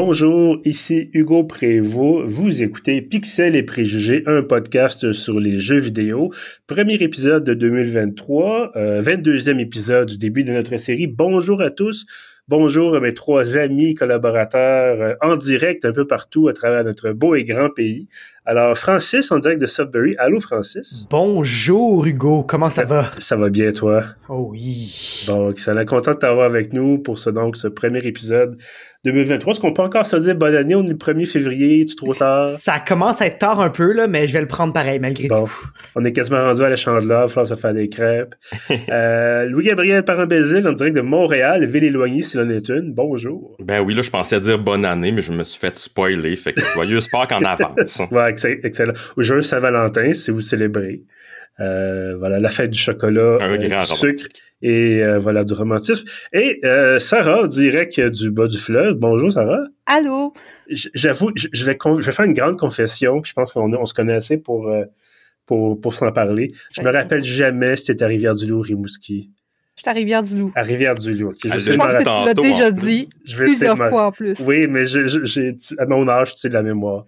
Bonjour, ici Hugo Prévost. Vous écoutez Pixel et Préjugés, un podcast sur les jeux vidéo. Premier épisode de 2023, 22e épisode du début de notre série. Bonjour à tous. Bonjour à mes trois amis collaborateurs euh, en direct un peu partout à travers notre beau et grand pays. Alors, Francis, en direct de Sudbury. Allô, Francis? Bonjour, Hugo. Comment ça, va? Ça va bien, toi? Oh oui. Bon, est content de t'avoir avec nous pour ce, donc, ce premier épisode 2023. Est-ce qu'on peut encore se dire bonne année? On est le 1er février, tu trop tard? Ça commence à être tard un peu, là, mais je vais le prendre pareil, malgré tout. On est quasiment rendu à la chandeleur, il ça faire des crêpes. euh, Louis-Gabriel Parambézil, en direct de Montréal, ville éloignée, s'il en est une. Bonjour. Ben oui, là, je pensais dire bonne année, mais je me suis fait spoiler. Fait que joyeux Pâques en avance. ouais, excellent. Joyeux Saint-Valentin, si vous célébrez. Euh, voilà, la fête du chocolat, un euh, du sucre et euh, voilà du romantisme. Et Sarah, direct du bas du fleuve. Bonjour Sarah. Allô? J'avoue, je vais je vais faire une grande confession. Je pense qu'on on se connaît assez pour pour, pour s'en parler. Je me rappelle jamais si c'était à Rivière-du-Loup, Rimouski. Je suis à Rivière-du-Loup. À Rivière-du-Loup. je, pense que tu l'as déjà dit je vais plusieurs fois en plus. Oui, mais j'ai à mon âge, tu sais, de la mémoire.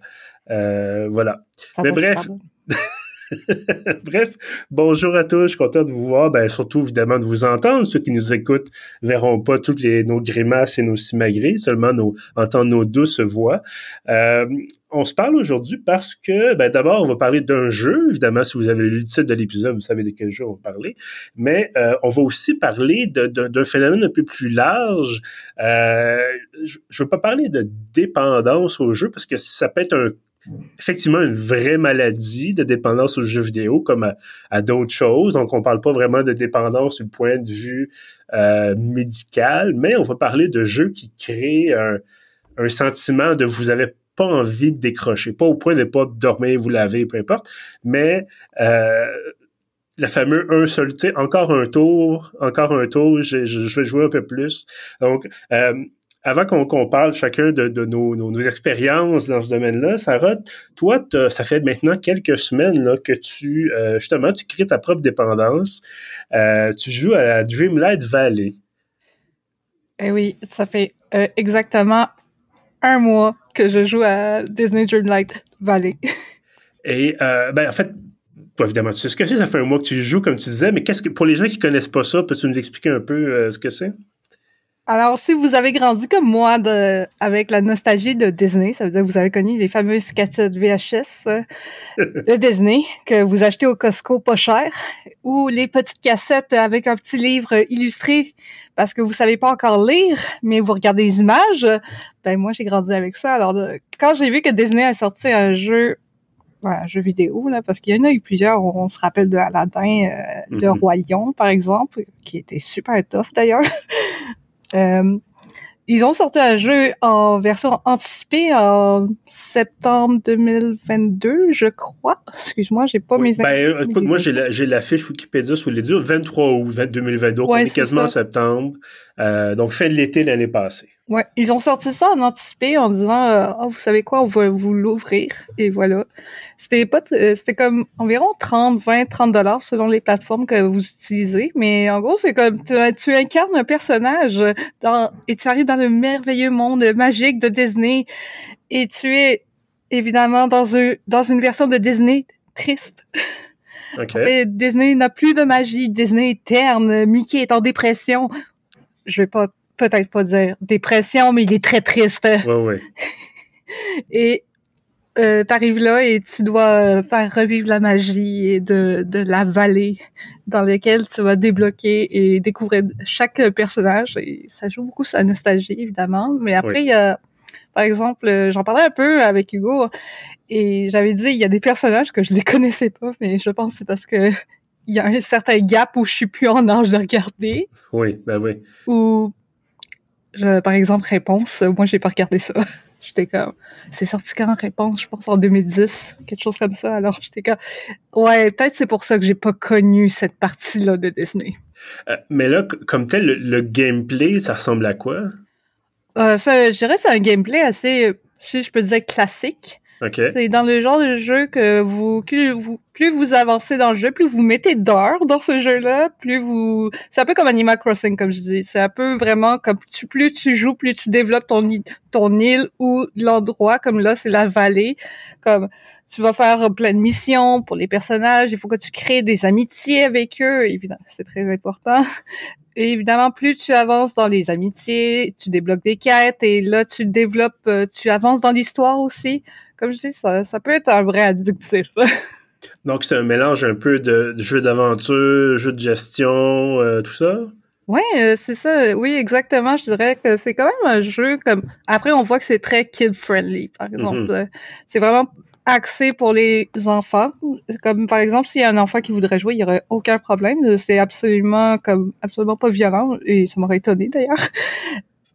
voilà. mais bref. Bref, bonjour à tous, je suis content de vous voir, ben, surtout évidemment de vous entendre. Ceux qui nous écoutent verront pas toutes les, nos grimaces et nos simagrées, seulement nos, entendre nos douces voix. Euh, on se parle aujourd'hui parce que, ben, d'abord, on va parler d'un jeu. Évidemment, si vous avez lu le titre de l'épisode, vous savez de quel jeu on va parler. Mais euh, on va aussi parler d'un phénomène un peu plus large. Euh, je ne veux pas parler de dépendance au jeu parce que ça peut être un effectivement une vraie maladie de dépendance aux jeux vidéo comme à, d'autres choses. Donc, on parle pas vraiment de dépendance du point de vue euh, médical, mais on va parler de jeux qui créent un, sentiment de vous avez pas envie de décrocher, pas au point de ne pas dormir, vous laver, peu importe, mais euh, le fameux un seul, tu sais, encore un tour, encore un tour, je, je, vais jouer un peu plus. Donc, euh, avant qu'on parle chacun de, nos, expériences dans ce domaine-là, Sarah, toi, ça fait maintenant quelques semaines là, que tu, euh, justement, tu crées ta propre dépendance. Euh, tu joues à Dreamlight Valley. Eh oui, ça fait euh, exactement un mois que je joue à Disney Dreamlight Valley. Et, ben, en fait, évidemment, tu sais ce que c'est, ça fait un mois que tu joues, comme tu disais, mais qu'est-ce que, pour les gens qui connaissent pas ça, peux-tu nous expliquer un peu ce que c'est? Alors, si vous avez grandi comme moi de, avec la nostalgie de Disney, ça veut dire que vous avez connu les fameuses cassettes VHS euh, de Disney que vous achetez au Costco pas cher, ou les petites cassettes avec un petit livre illustré parce que vous savez pas encore lire, mais vous regardez les images. Ben moi, j'ai grandi avec ça. Alors, quand j'ai vu que Disney a sorti un jeu un jeu vidéo, là, parce qu'il y en a eu plusieurs. On, se rappelle de Aladdin, euh, de mm-hmm. Roi Lion, par exemple, qui était super tough d'ailleurs. Euh, ils ont sorti un jeu en version anticipée en septembre 2022, je crois. Excuse-moi, j'ai pas mes ben, écoute, moi, j'ai la, fiche Wikipédia sous les yeux. 23 août 2022, on est quasiment en septembre. Euh, donc, fin de l'été l'année passée. Ouais, ils ont sorti ça en anticipé en disant euh, oh, vous savez quoi, on va vous l'ouvrir et voilà. C'était pas euh, c'était comme environ 30, 20, 30 dollars selon les plateformes que vous utilisez, mais en gros, c'est comme tu, tu, incarnes un personnage dans et tu arrives dans le merveilleux monde magique de Disney et tu es évidemment dans un dans une version de Disney triste. Okay. Disney n'a plus de magie, Disney est terne, Mickey est en dépression. Je vais pas peut-être pas dire dépression, mais il est très triste. Ouais, ouais. et euh, t'arrives là et tu dois faire revivre la magie de, de la vallée dans laquelle tu vas débloquer et découvrir chaque personnage. Et ça joue beaucoup sur la nostalgie, évidemment. Mais après, il y a, par exemple, j'en parlais un peu avec Hugo et j'avais dit, il y a des personnages que je les connaissais pas, mais je pense que c'est parce que il y a un certain gap où je suis plus en âge de regarder. Oui, ben oui. Ou par exemple, Réponse, moi, j'ai pas regardé ça. J'étais comme, c'est sorti quand Réponse, je pense en 2010, quelque chose comme ça. Alors, j'étais comme, ouais, peut-être c'est pour ça que j'ai pas connu cette partie-là de Disney. Euh, mais là, comme tel, le, gameplay, ça ressemble à quoi? Euh, ça, je dirais c'est un gameplay assez, si je peux dire, classique. C'est dans le genre de jeu que vous, vous, plus vous avancez dans le jeu, plus vous mettez d'heures dans ce jeu-là, plus vous, c'est un peu comme Animal Crossing, comme je dis. C'est un peu vraiment comme tu, plus tu joues, plus tu développes ton, ton île ou l'endroit, comme là, c'est la vallée. Comme, tu vas faire plein de missions pour les personnages. Il faut que tu crées des amitiés avec eux. Évidemment, c'est très important. Et évidemment, plus tu avances dans les amitiés, tu débloques des quêtes et là, tu développes, euh, tu avances dans l'histoire aussi. Comme je dis, ça, ça peut être un vrai addictif. Donc, c'est un mélange un peu de, jeu d'aventure, jeu de gestion, euh, tout ça? Oui, euh, c'est ça. Oui, exactement. Je dirais que c'est quand même un jeu comme. Après, on voit que c'est très kid-friendly, par mm-hmm. exemple. C'est vraiment axé pour les enfants. Comme par exemple, s'il y a un enfant qui voudrait jouer, il y aurait aucun problème. C'est absolument comme absolument pas violent et ça m'aurait étonné d'ailleurs.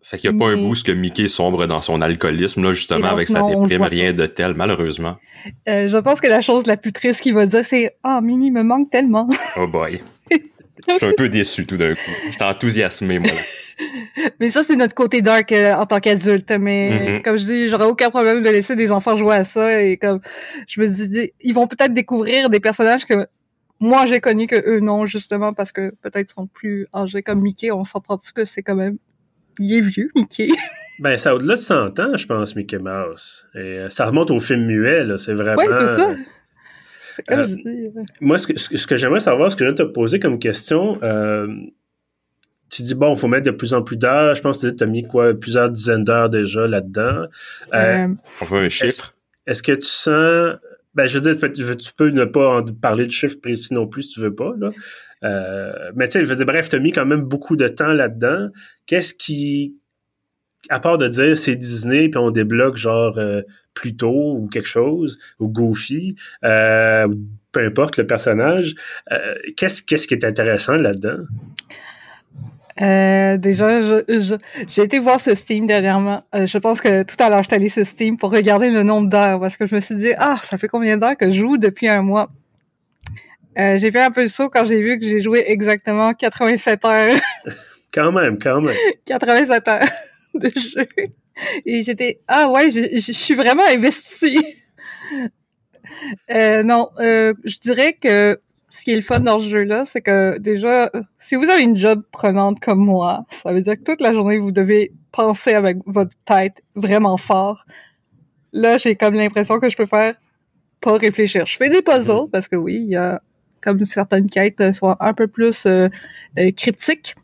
Fait qu'il n'y a pas un boost que Mickey sombre dans son alcoolisme, là, justement, avec sa déprime, rien de tel, malheureusement. Euh, je pense que la chose la plus triste qu'il va dire, c'est « Ah, oh, Minnie me manque tellement! » Oh boy! Je suis un peu déçu tout d'un coup. J'étais enthousiasmé, moi. mais ça, c'est notre côté dark euh, en tant qu'adulte. Mais mm-hmm. comme je dis, j'aurais aucun problème de laisser des enfants jouer à ça. Et comme je me dis, ils vont peut-être découvrir des personnages que moi j'ai connus que eux non, justement, parce que peut-être sont plus âgés comme Mickey. On s'entend que c'est quand même. Il est vieux, Mickey. ben, ça au-delà de 100 ans, je pense, Mickey Mouse. Et euh, ça remonte au film muet, là. C'est vraiment. Oui, c'est ça. Comme je dis, Moi, ce que, ce que j'aimerais savoir, ce que je viens de te poser comme question, euh, tu dis, bon, il faut mettre de plus en plus d'heures. Je pense que tu as mis quoi, plusieurs dizaines d'heures déjà là-dedans. Euh, euh, On veut un chiffre? Est-ce que tu sens. Ben, je veux dire, tu peux ne pas en parler de chiffres précis non plus si tu veux pas, là. Euh, mais tu sais, je veux dire, bref, tu as mis quand même beaucoup de temps là-dedans. Qu'est-ce qui. À part de dire c'est Disney, puis on débloque genre plus tôt ou quelque chose, ou Goofy, peu importe le personnage, qu'est-ce, qu'est-ce qui est intéressant là-dedans? Euh, déjà, j'ai été voir ce Steam dernièrement. Euh, je pense que tout à l'heure, je suis allée sur Steam pour regarder le nombre d'heures parce que je me suis dit, ah, ça fait combien d'heures que je joue depuis un mois? Euh, j'ai fait un peu le saut quand j'ai vu que j'ai joué exactement 87 heures. quand même, quand même. 87 heures de jeu. Et j'étais, ah ouais, je suis vraiment investie. Euh, non, euh, je dirais que ce qui est le fun dans ce jeu-là, c'est que déjà, si vous avez une job prenante comme moi, ça veut dire que toute la journée, vous devez penser avec votre tête vraiment fort. Là, j'ai comme l'impression que je peux faire pas réfléchir. Je fais des puzzles parce que oui, il y a comme certaines quêtes euh, sont un peu plus euh, euh, cryptiques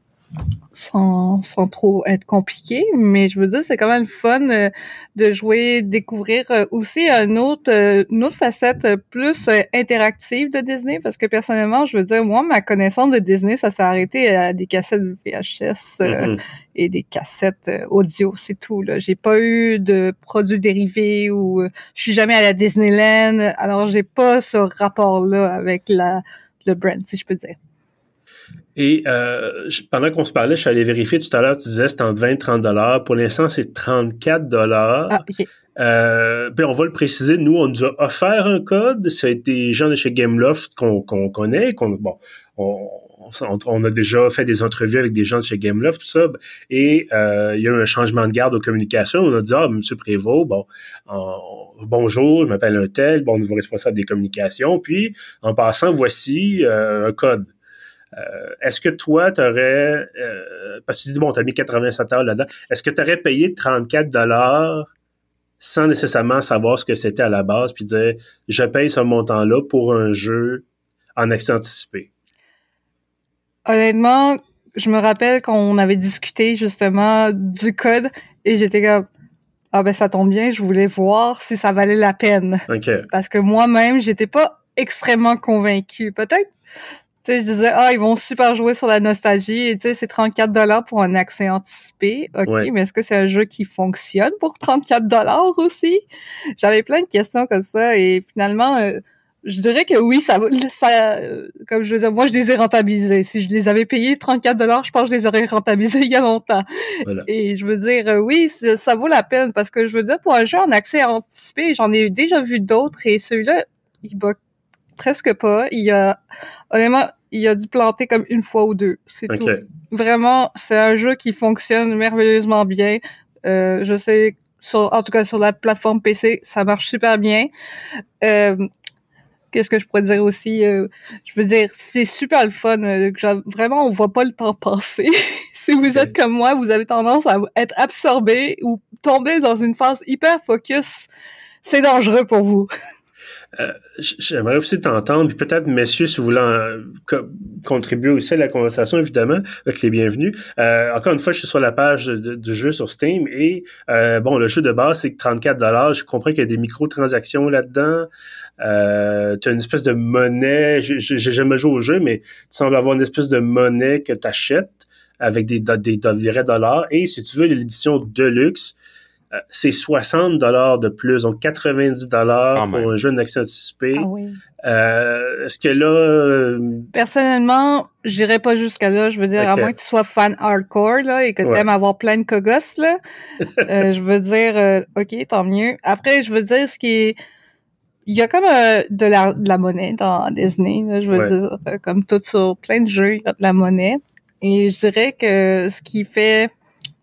sans, sans trop être compliqué, mais je veux dire, c'est quand même fun euh, de jouer, découvrir euh, aussi une autre, euh, une autre facette plus interactive de Disney, parce que personnellement, je veux dire, moi, ma connaissance de Disney, ça s'est arrêté à des cassettes VHS mm-hmm. et des cassettes audio, c'est tout. Là, j'ai pas eu de produits dérivés ou je suis jamais à la Disneyland, alors j'ai pas ce rapport-là avec la le brand, si je peux dire. Et euh, pendant qu'on se parlait, je suis allé vérifier tout à l'heure, tu disais c'était entre 20 et 30 dollars. Pour l'instant, c'est 34 dollars. Ah, euh, on va le préciser, nous, on nous a offert un code. Ça a été des gens de chez Gameloft qu'on connaît. qu'on bon, on, on, a déjà fait des entrevues avec des gens de chez Gameloft, tout ça. Et euh, il y a eu un changement de garde aux communications. On a dit, ah, M. Prévost, bon, bonjour, je m'appelle un tel, bon, nouveau responsable des communications. Puis, en passant, voici un code. Euh, est-ce que toi, tu aurais, euh, parce que tu dis, bon, tu as mis 87 heures là-dedans, est-ce que tu aurais payé 34 dollars sans nécessairement savoir ce que c'était à la base, puis dire, je paye ce montant-là pour un jeu en accès anticipé? Honnêtement, je me rappelle qu'on avait discuté justement du code et j'étais comme, ah ben ça tombe bien, je voulais voir si ça valait la peine. Parce que moi-même, j'étais pas extrêmement convaincu. Peut-être tu sais, je disais, ah, ils vont super jouer sur la nostalgie. Et tu sais, c'est 34 dollars pour un accès anticipé. OK, mais est-ce que c'est un jeu qui fonctionne pour 34 dollars aussi? J'avais plein de questions comme ça et finalement, euh, je dirais que oui, ça, ça euh, comme je veux dire, moi, je les ai rentabilisés. Si je les avais payés 34 dollars, je pense que je les aurais rentabilisés il y a longtemps. Et je veux dire, euh, oui, ça vaut la peine parce que je veux dire, pour un jeu en accès anticipé, j'en ai déjà vu d'autres et celui-là, il bat presque pas. Il a, honnêtement, il a dû planter comme une fois ou deux. C'est tout. Vraiment, c'est un jeu qui fonctionne merveilleusement bien. Euh, je sais, sur, en tout cas sur la plateforme PC, ça marche super bien. Euh, Qu'est-ce que je pourrais dire aussi? Euh, je veux dire, c'est super le fun. Vraiment, on voit pas le temps passer. si vous êtes comme moi, vous avez tendance à être absorbé ou tomber dans une phase hyper focus. C'est dangereux pour vous. Euh, j'aimerais aussi t'entendre, puis peut-être, messieurs, si vous voulez contribuer aussi à la conversation, évidemment, avec les bienvenus. Euh, encore une fois, je suis sur la page du jeu sur Steam et, euh, bon, le jeu de base, c'est 34 Je comprends qu'il y a des microtransactions là-dedans. Euh, tu as une espèce de monnaie. J'ai jamais joué au jeu, mais tu sembles avoir une espèce de monnaie que tu achètes avec des, des, des, vrais dollars. Et si tu veux l'édition Deluxe, euh, c'est 60 dollars de plus, donc 90 dollars pour un jeu d'accès anticipé. Ah oui. euh, Est-ce que là... Euh, Personnellement, j'irais pas jusqu'à là. Je veux dire, à moins que tu sois fan hardcore là, et que tu aimes avoir plein de cogos, là, euh, je veux dire, euh, OK, tant mieux. Après, je veux dire, ce qui est... Il y a comme de, la, de la monnaie dans Disney, là, je veux dire, comme tout sur plein de jeux, il y a de la monnaie. Et je dirais que ce qui fait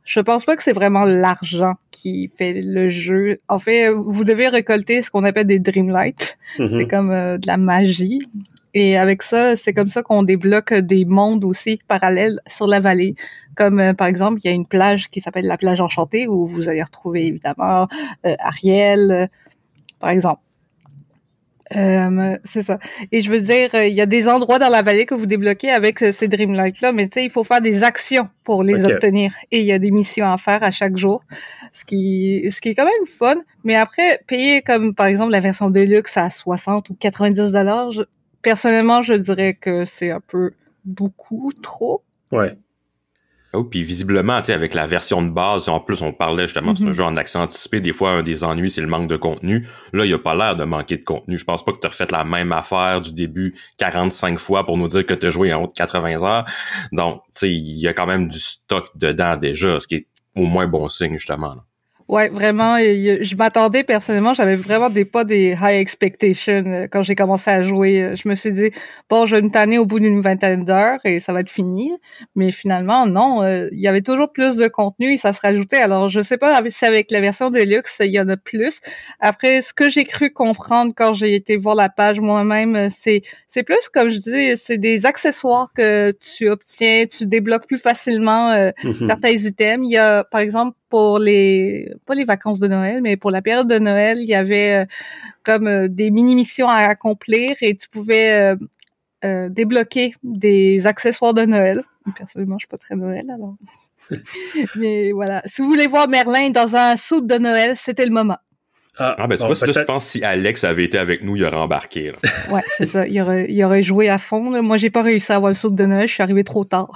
je pense pas que c'est vraiment l'argent qui fait le jeu. En fait, vous devez récolter ce qu'on appelle des dreamlights. Mm-hmm. C'est comme euh, de la magie. Et avec ça, c'est comme ça qu'on débloque des mondes aussi parallèles sur la vallée. Comme euh, par exemple, il y a une plage qui s'appelle la plage enchantée où vous allez retrouver évidemment euh, Ariel, par exemple. Euh, c'est ça. Et je veux dire, il y a des endroits dans la vallée que vous débloquez avec ces Dreamlight-là, mais tu sais, il faut faire des actions pour les obtenir. Et il y a des missions à faire à chaque jour, ce qui, ce qui est quand même fun. Mais après, payer comme, par exemple, la version Deluxe à 60 ou 90 dollars, personnellement, je dirais que c'est un peu beaucoup trop. Ouais. Oh, puis visiblement, tu sais, avec la version de base, en plus, on parlait justement, c'est un jeu en accent anticipé. Des fois, un des ennuis, c'est le manque de contenu. Là, il a pas l'air de manquer de contenu. Je pense pas que tu as refait la même affaire du début 45 fois pour nous dire que tu as joué en haut de 80 heures. Donc, tu sais, il y a quand même du stock dedans déjà, ce qui est au moins bon signe, justement. Ouais, vraiment. je m'attendais personnellement, j'avais vraiment des pas des high expectations euh, quand j'ai commencé à jouer. Euh, je me suis dit bon, je vais me tanner au bout d'une vingtaine d'heures et ça va être fini. Mais finalement, non. Euh, il y avait toujours plus de contenu et ça se rajoutait. Alors, je sais pas si avec la version de luxe il y en a plus. Après, ce que j'ai cru comprendre quand j'ai été voir la page moi-même, c'est c'est plus comme je dis, c'est des accessoires que tu obtiens, tu débloques plus facilement mm-hmm. certains items. Il y a par exemple pour les pas les vacances de Noël, mais pour la période de Noël, il y avait euh, comme euh, des mini missions à accomplir et tu pouvais euh, débloquer des accessoires de Noël. Personnellement, je suis pas très Noël alors. mais voilà, si vous voulez voir Merlin dans un soupe de Noël, c'était le moment. Ah, ah ben tu vois, je pense si Alex avait été avec nous, il aurait embarqué. ouais, c'est ça. Il aurait, il aurait joué à fond. Là. Moi, j'ai pas réussi à avoir le soupe de Noël. Je suis arrivé trop tard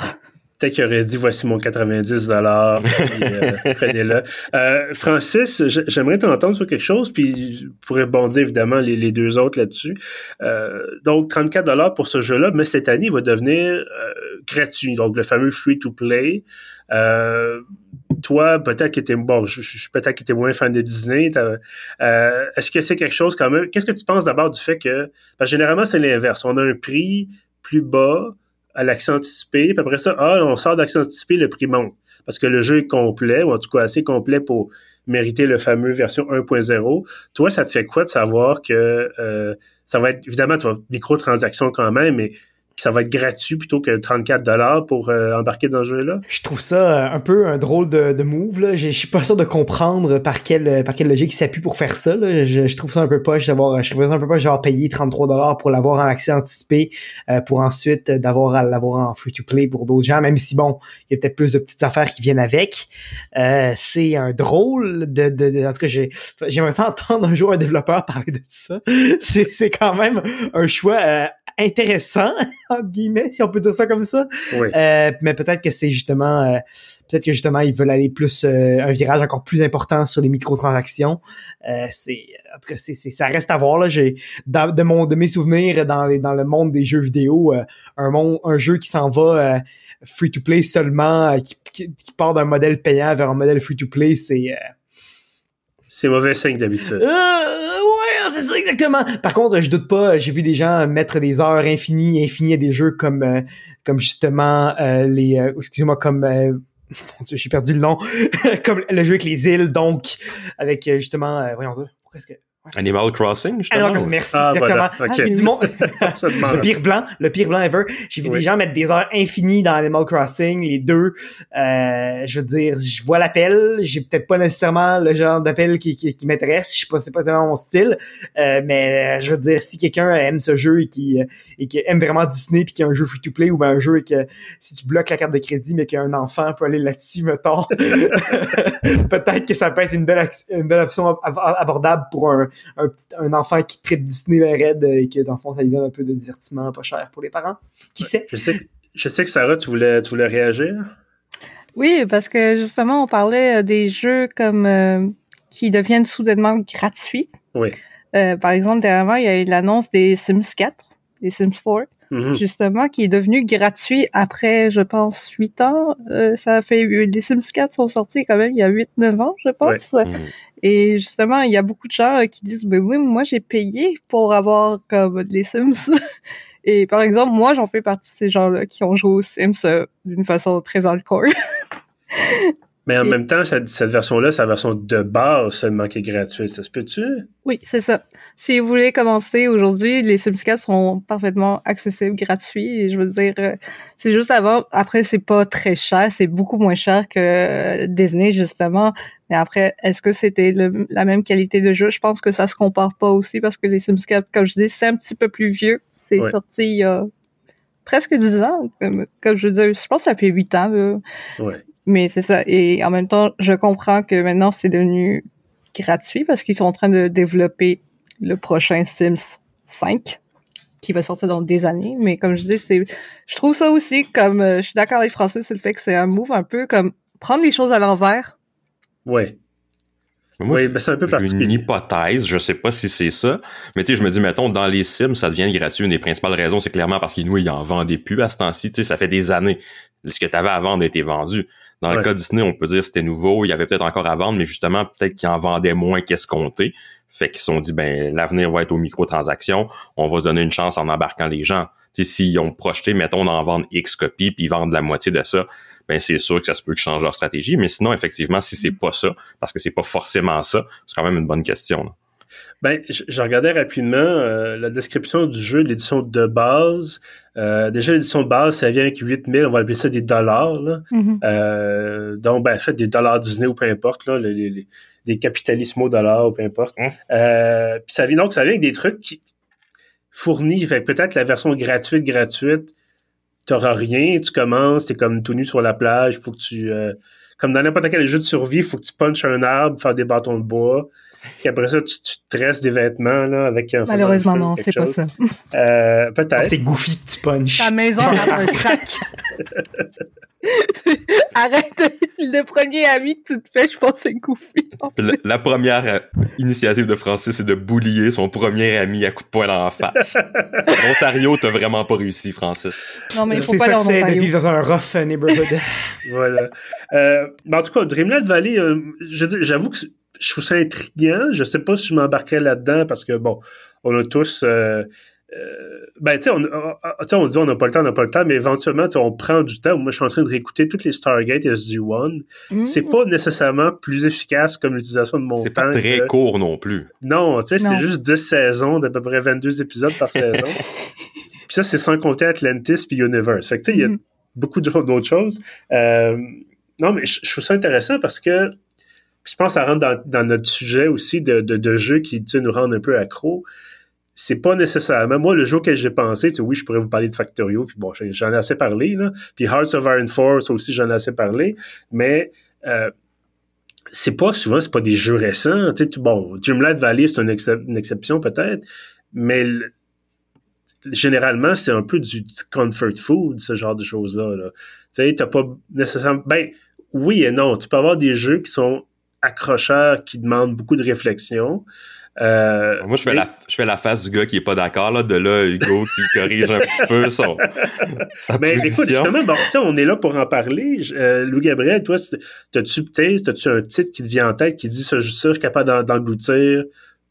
peut-être qu'il aurait dit voici mon 90 dollars, euh, prenez-le. Euh, Francis, j'aimerais t'entendre sur quelque chose, puis je pourrais bondir évidemment les, deux autres là-dessus. Euh, donc 34 dollars pour ce jeu-là, mais cette année il va devenir gratuit, donc le fameux free to play. toi, peut-être que t'es bon, je, je peut-être que t'es moins fan de Disney. Est-ce que c'est quelque chose quand même? Qu'est-ce que tu penses d'abord du fait que, parce que généralement c'est l'inverse, on a un prix plus bas à l'accent anticipé, puis après ça, ah, on sort d'accent anticipé, le prix monte. Parce que le jeu est complet, ou en tout cas assez complet pour mériter le fameux version 1.0. Toi, ça te fait quoi de savoir que euh, ça va être, évidemment, tu vas micro-transaction quand même, mais ça va être gratuit plutôt que 34 dollars pour euh, embarquer dans ce jeu-là? Je trouve ça euh, un peu un drôle de, move. Là. Je, suis pas sûr de comprendre par quelle par quelle logique il s'appuie pour faire ça. Je, trouve ça un peu poche d'avoir. Je trouve ça un peu poche d'avoir payé 33 dollars pour l'avoir en accès anticipé, euh, pour ensuite d'avoir l'avoir en free to play pour d'autres gens. Même si bon, il y a peut-être plus de petites affaires qui viennent avec. c'est un drôle de, en tout cas j'ai j'aimerais entendre un jour un développeur parler de ça. C'est quand même un choix intéressant, entre guillemets, si on peut dire ça comme ça. Euh, mais peut-être que c'est justement, euh, peut-être que justement ils veulent aller plus euh, un virage encore plus important sur les microtransactions. c'est, en tout cas, c'est, ça reste à voir là. J'ai de mon de mes souvenirs dans les, dans le monde des jeux vidéo, un monde, un jeu qui s'en va free to play seulement, qui, qui, qui part d'un modèle payant vers un modèle free to play, c'est c'est mauvais signe d'habitude. Ouais, c'est ça exactement. Par contre, je doute pas, j'ai vu des gens mettre des heures infinies, infinies à des jeux comme, euh, comme justement euh, les, excusez-moi, comme j'ai perdu le nom. Comme le jeu avec les îles, donc, avec justement, voyons, pourquoi est-ce que Animal Crossing, justement. Animal merci, ah, exactement. le pire blanc, le pire blanc ever. J'ai vu des gens mettre des heures infinies dans Animal Crossing, les deux. Euh, je veux dire, je vois l'appel, j'ai peut-être pas nécessairement le genre d'appel qui, qui, qui m'intéresse, je sais pas, c'est pas tellement mon style, euh, mais je veux dire, si quelqu'un aime ce jeu et qui, et qui aime vraiment Disney puis qui a un jeu free-to-play ou ben un jeu et que si tu bloques la carte de crédit mais qu'un enfant peut aller là-dessus, mettons, peut-être que ça peut être une belle, une belle option abordable pour un, un, petit, un enfant qui tripe Disney Red et que dans le fond ça lui donne un peu de divertissement pas cher pour les parents. Qui sait? Je sais, je sais que Sarah, tu voulais, tu voulais réagir. Oui, parce que justement, on parlait euh, des jeux comme euh, qui deviennent soudainement gratuits. Oui. Euh, par exemple, dernièrement, il y a eu l'annonce des Sims 4, des Sims 4, mm-hmm. justement, qui est devenu gratuit après, je pense, 8 ans. ça a fait, les Sims 4 sont sortis quand même il y a 8-9 ans, je pense. Mm-hmm. Et justement, il y a beaucoup de gens euh, qui disent, ben oui, moi j'ai payé pour avoir comme les Sims. Et par exemple, moi j'en fais partie de ces gens-là qui ont joué aux Sims euh, d'une façon très hardcore. Mais en même temps, cette, version-là, sa version de base seulement qui est gratuite. Ça se peut-tu? Oui, c'est ça. Si vous voulez commencer aujourd'hui, les Sims 4 sont parfaitement accessibles, gratuits. Et je veux dire, euh, c'est juste avant. Après, c'est pas très cher. C'est beaucoup moins cher que Disney, justement. Mais après, est-ce que c'était la même qualité de jeu? Je pense que ça se compare pas aussi parce que les Sims 4, comme je dis, c'est un petit peu plus vieux. C'est sorti il y a presque 10 ans. Comme, je veux dire, je pense que ça fait 8 ans. Là. Ouais. Mais c'est ça. Et en même temps, je comprends que maintenant, c'est devenu gratuit parce qu'ils sont en train de développer le prochain Sims 5 qui va sortir dans des années. Mais comme je dis, c'est, je trouve ça aussi comme, euh, je suis d'accord avec Francis, c'est le fait que c'est un move un peu comme prendre les choses à l'envers. Ouais. oui, ben c'est un peu particulier. Une hypothèse, je sais pas si c'est ça, mais tu sais, je me dis, mettons, dans les Sims, ça devient gratuit. Une des principales raisons, c'est clairement parce qu'ils nous, ils en vendaient plus à ce temps-ci. Tu sais, ça fait des années. Ce que tu avais à vendre a été vendu. Dans le cas Disney, on peut dire que c'était nouveau, il y avait peut-être encore à vendre, mais justement, peut-être qu'ils en vendaient moins qu'escompté. Fait qu'ils se sont dit, ben, l'avenir va être aux microtransactions, on va se donner une chance en embarquant les gens. Tu sais, s'ils ont projeté, mettons, d'en vendre X copies, puis ils vendent la moitié de ça, ben c'est sûr que ça se peut qu'ils changent leur stratégie. Mais sinon, effectivement, si c'est pas ça, parce que c'est pas forcément ça, c'est quand même une bonne question. Là. Ben, je, regardais rapidement euh, la description du jeu, l'édition de base. Euh, déjà, l'édition de base, ça vient avec 8000, on va appeler ça des dollars. Là. Mm-hmm. euh, donc, ben, en fait, des dollars Disney ou peu importe, là, les, les, des capitalismos dollars ou peu importe. Hein? Euh, puis ça vient donc, ça vient avec des trucs qui fournissent, fait peut-être la version gratuite, gratuite, t'auras rien, tu commences, t'es comme tout nu sur la plage, faut que tu... Euh, comme dans n'importe quel jeu de survie, il faut que tu punches un arbre, faire des bâtons de bois. Puis après ça, tu, tu tresses des vêtements là, avec un Malheureusement, non, c'est pas ça. Euh, peut-être. C'est goofy que tu punches. Ta maison a un crack. Arrête, le premier ami que tu te fais, je pense c'est Goofy. La, première euh, initiative de Francis, c'est de boulier son premier ami à coup de poing dans la face. L'Ontario, t'as vraiment pas réussi, Francis. Non, mais il faut pas ça c'est de vivre dans un rough neighborhood. voilà. Euh, en tout cas, Dreamland Valley, euh, j'avoue que je trouve ça intriguant. Je sais pas si je m'embarquerais là-dedans parce que, bon, on a tous... Euh, euh, ben, tu sais, on, on, se dit on n'a pas le temps, on n'a pas le temps, mais éventuellement, on prend du temps. Moi, je suis en train de réécouter toutes les Stargate SG-1. Mm. C'est pas nécessairement plus efficace comme l'utilisation de mon temps. C'est pas très court non plus. Non, tu sais, c'est juste 10 saisons d'à peu près 22 épisodes par saison. puis ça, c'est sans compter Atlantis puis Universe. Fait que, tu sais, il y a mm. beaucoup d'autres choses. Euh, non, mais je, trouve ça intéressant parce que je pense que ça rentre dans, notre sujet aussi de, de, de jeux qui nous rendent un peu accro c'est pas nécessairement. Moi, le jour que j'ai pensé, tu oui, je pourrais vous parler de Factorio, puis bon, j'en ai assez parlé, là. Puis Hearts of Iron Force aussi, j'en ai assez parlé. Mais euh, c'est pas souvent, c'est pas des jeux récents. Tu sais, bon, Dreamlight Valley, c'est une, exception peut-être, mais généralement, c'est un peu du, comfort food, ce genre de choses-là. Là. Tu sais, t'as pas nécessairement. Ben, oui et non. Tu peux avoir des jeux qui sont accrocheurs, qui demandent beaucoup de réflexion. Euh, Moi, je fais, la, je fais la face du gars qui est pas d'accord, là, de là, Hugo qui corrige un petit peu son, sa Mais écoute, justement, bon, on est là pour en parler. Euh, Louis-Gabriel, toi, t'as-tu as-tu un titre qui te vient en tête qui dit ça, ça je suis capable d'engloutir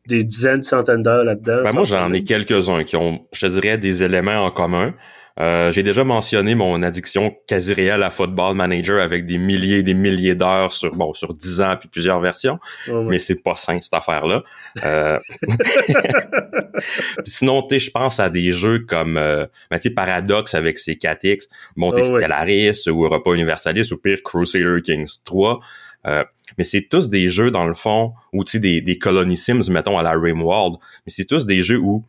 des dizaines, centaines d'heures là-dedans? Ben moi, j'en ai quelques-uns qui ont, je te dirais, des éléments en commun. Euh, j'ai déjà mentionné mon addiction quasi réelle à Football Manager avec des milliers et des milliers d'heures sur bon sur 10 ans puis plusieurs versions, mais c'est pas sain cette affaire-là. Euh... sinon, tu je pense à des jeux comme euh, ben, Paradox avec ses 4X, bon, oh, Stellaris ou Europa Universalis ou pire Crusader Kings 3. Euh, mais c'est tous des jeux, dans le fond, sais, des, des Colony Sims, mettons, à la Rimworld, mais c'est tous des jeux où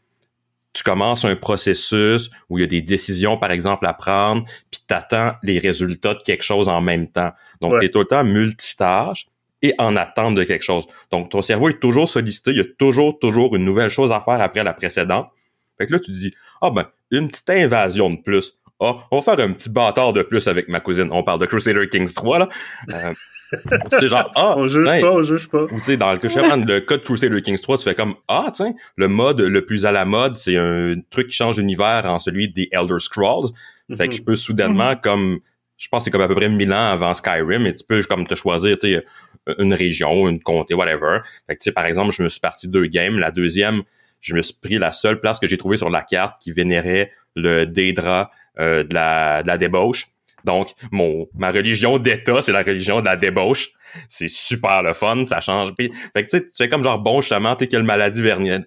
tu commences un processus où il y a des décisions, par exemple, à prendre, puis t'attends les résultats de quelque chose en même temps. Donc, tu es tout le temps multitâche et en attente de quelque chose. Donc, ton cerveau est toujours sollicité, il y a toujours, toujours une nouvelle chose à faire après la précédente. Fait que là, tu te dis, ah ben, une petite invasion de plus. Ah, on va faire un petit bâtard de plus avec ma cousine. On parle de Crusader Kings 3, là. Euh, c'est genre, ah, on juge pas, on juge pas. Ou tu sais, dans le, le code Crusader Kings 3, tu fais comme, ah, tiens, le mode le plus à la mode, c'est un truc qui change d'univers en celui des Elder Scrolls. Fait que je peux soudainement, mhm. comme, je pense que c'est comme à peu près 1000 ans avant Skyrim, et tu peux comme te choisir, tu sais, une région, une comté, whatever. Fait que tu sais, par exemple, je me suis parti deux games. La deuxième, je me suis pris la seule place que j'ai trouvée sur la carte qui vénérait le Daedra euh, de, la, de la débauche. Donc, mon ma religion d'État, c'est la religion de la débauche. C'est super le fun, ça change. Puis, fait que tu sais, tu fais comme genre, bon, justement, t'es quelle maladie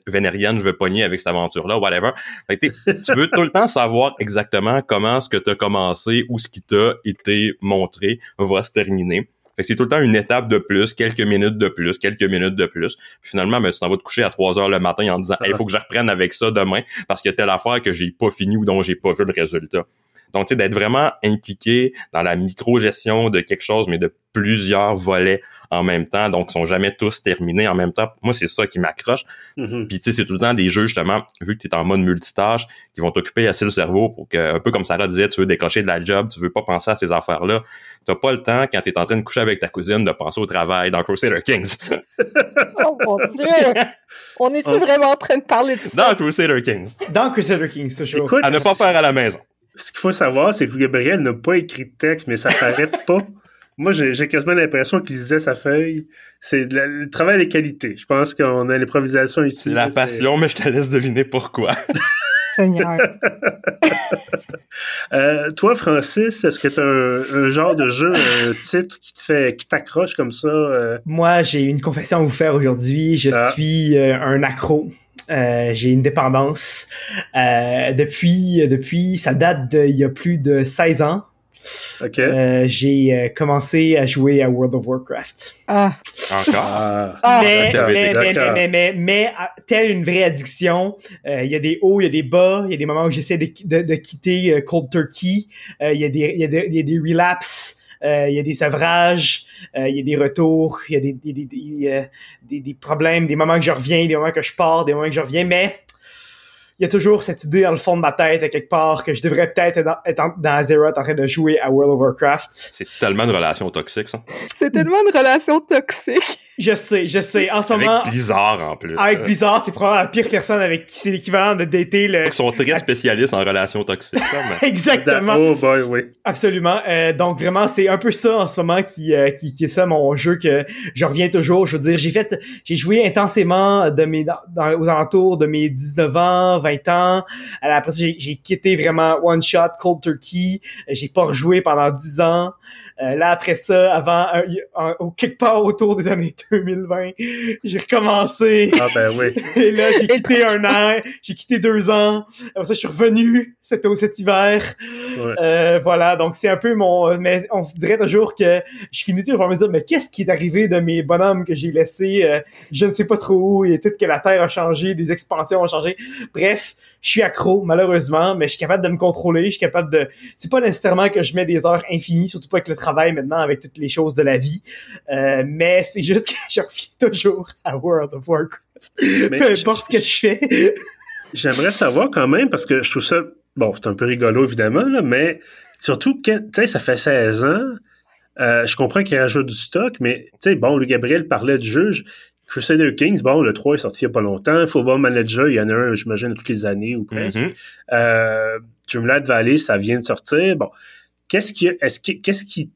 vénérienne je veux pogner avec cette aventure-là, whatever. Fait que tu veux tout le temps savoir exactement comment ce que t'as commencé ou ce qui t'a été montré va se terminer. Fait que c'est tout le temps une étape de plus, quelques minutes de plus, quelques minutes de plus. Finalement, ben, tu t'en vas te coucher à 3 heures le matin en disant, il faut que je reprenne avec ça demain parce qu'il y a telle affaire que j'ai pas fini ou dont j'ai pas vu le résultat. Donc, tu sais, d'être vraiment impliqué dans la micro-gestion de quelque chose, mais de plusieurs volets en même temps, donc ils sont jamais tous terminés en même temps. Moi, c'est ça qui m'accroche. Mm-hmm. Puis tu sais, c'est tout le temps des jeux, justement, vu que tu es en mode multitâche, qui vont t'occuper assez le cerveau pour que, un peu comme Sarah disait, tu veux décrocher de la job, tu veux pas penser à ces affaires-là. T'as pas le temps, quand tu es en train de coucher avec ta cousine, de penser au travail dans Crusader Kings. oh mon dieu! On est vraiment en train de parler de ça? Dans Crusader Kings. Dans Crusader Kings, toujours. à ne pas faire à la maison ce qu'il faut savoir, c'est que Gabriel n'a pas écrit de texte, mais ça s'arrête pas. Moi, j'ai quasiment l'impression qu'il lisait sa feuille. C'est le, travail des qualités. Je pense qu'on a l'improvisation ici. La passion, mais je te laisse deviner pourquoi. Seigneur. euh, toi, Francis, est-ce que tu as un, genre de jeu, un titre qui te fait, qui t'accroche comme ça? Euh? Moi, j'ai une confession à vous faire aujourd'hui. Je ah. suis euh, un accro euh, j'ai une dépendance. Euh, depuis, depuis, ça date d'il y a plus de 16 ans. Okay. Euh, j'ai commencé à jouer à World of Warcraft. Ah. Encore? Ah. Mais, mais, mais, mais, mais, mais, telle une vraie addiction, il y a des hauts, il y a des bas, il y a des moments où j'essaie de, de, de, quitter Cold Turkey, il y, a des, y, a des, y a des relapses, il y a des sevrages, il y a des retours, il y a des, des, des, des, des, problèmes, des moments que je reviens, des moments que je pars, des moments que je reviens, mais il y a toujours cette idée dans le fond de ma tête, à quelque part, que je devrais peut-être être, dans, dans Azeroth en train de jouer à World of Warcraft. C'est tellement une relation toxique, ça. C'est tellement une relation toxique. Je sais, je sais. En ce moment. Avec Blizzard, en plus. Avec Blizzard, c'est probablement la pire personne avec qui c'est l'équivalent de dater le. Ils sont très spécialistes en relations toxiques, Exactement. Oh boy, oui. Absolument. Euh, donc, vraiment, c'est un peu ça en ce moment qui, euh, qui, qui, est ça mon jeu que je reviens toujours. Je veux dire, j'ai fait, j'ai joué intensément de mes, dans, aux alentours de mes 19 ans, 20 ans. Après ça, j'ai quitté vraiment One Shot, Cold Turkey. J'ai pas rejoué pendant 10 ans. Euh, là, après ça, avant, au quelque part autour des années 2020, j'ai recommencé. Ah ben oui. Et là, j'ai quitté un an, j'ai quitté deux ans. Après ça, je suis revenu cet, cet hiver. Euh, voilà, donc c'est un peu mon... Mais on se dirait toujours que je finis toujours par me dire, mais qu'est-ce qui est arrivé de mes bonhommes que j'ai laissés, euh, je ne sais pas trop où, et tout que la Terre a changé, des expansions ont changé. Bref, je suis accro, malheureusement, mais je suis capable de me contrôler, je suis capable de... C'est pas nécessairement que je mets des heures infinies, surtout pas avec le travail maintenant, avec toutes les choses de la vie, euh, mais c'est juste que je reviens toujours à World of Warcraft. Peu importe ce que je fais. J'aimerais savoir quand même, parce que je trouve ça, bon, c'est un peu rigolo évidemment, là, mais surtout, tu sais, ça fait 16 ans, euh, je comprends qu'il rajoute du stock, mais tu sais, bon, le Gabriel parlait du jeu. Crusader Kings, bon, le 3 est sorti il n'y a pas longtemps. Football Manager, il y en a un, j'imagine, toutes les années ou presque. Mm -hmm. Dreamlight Valley, ça vient de sortir. Bon, qu'est-ce qui, est-ce qu'est-ce qui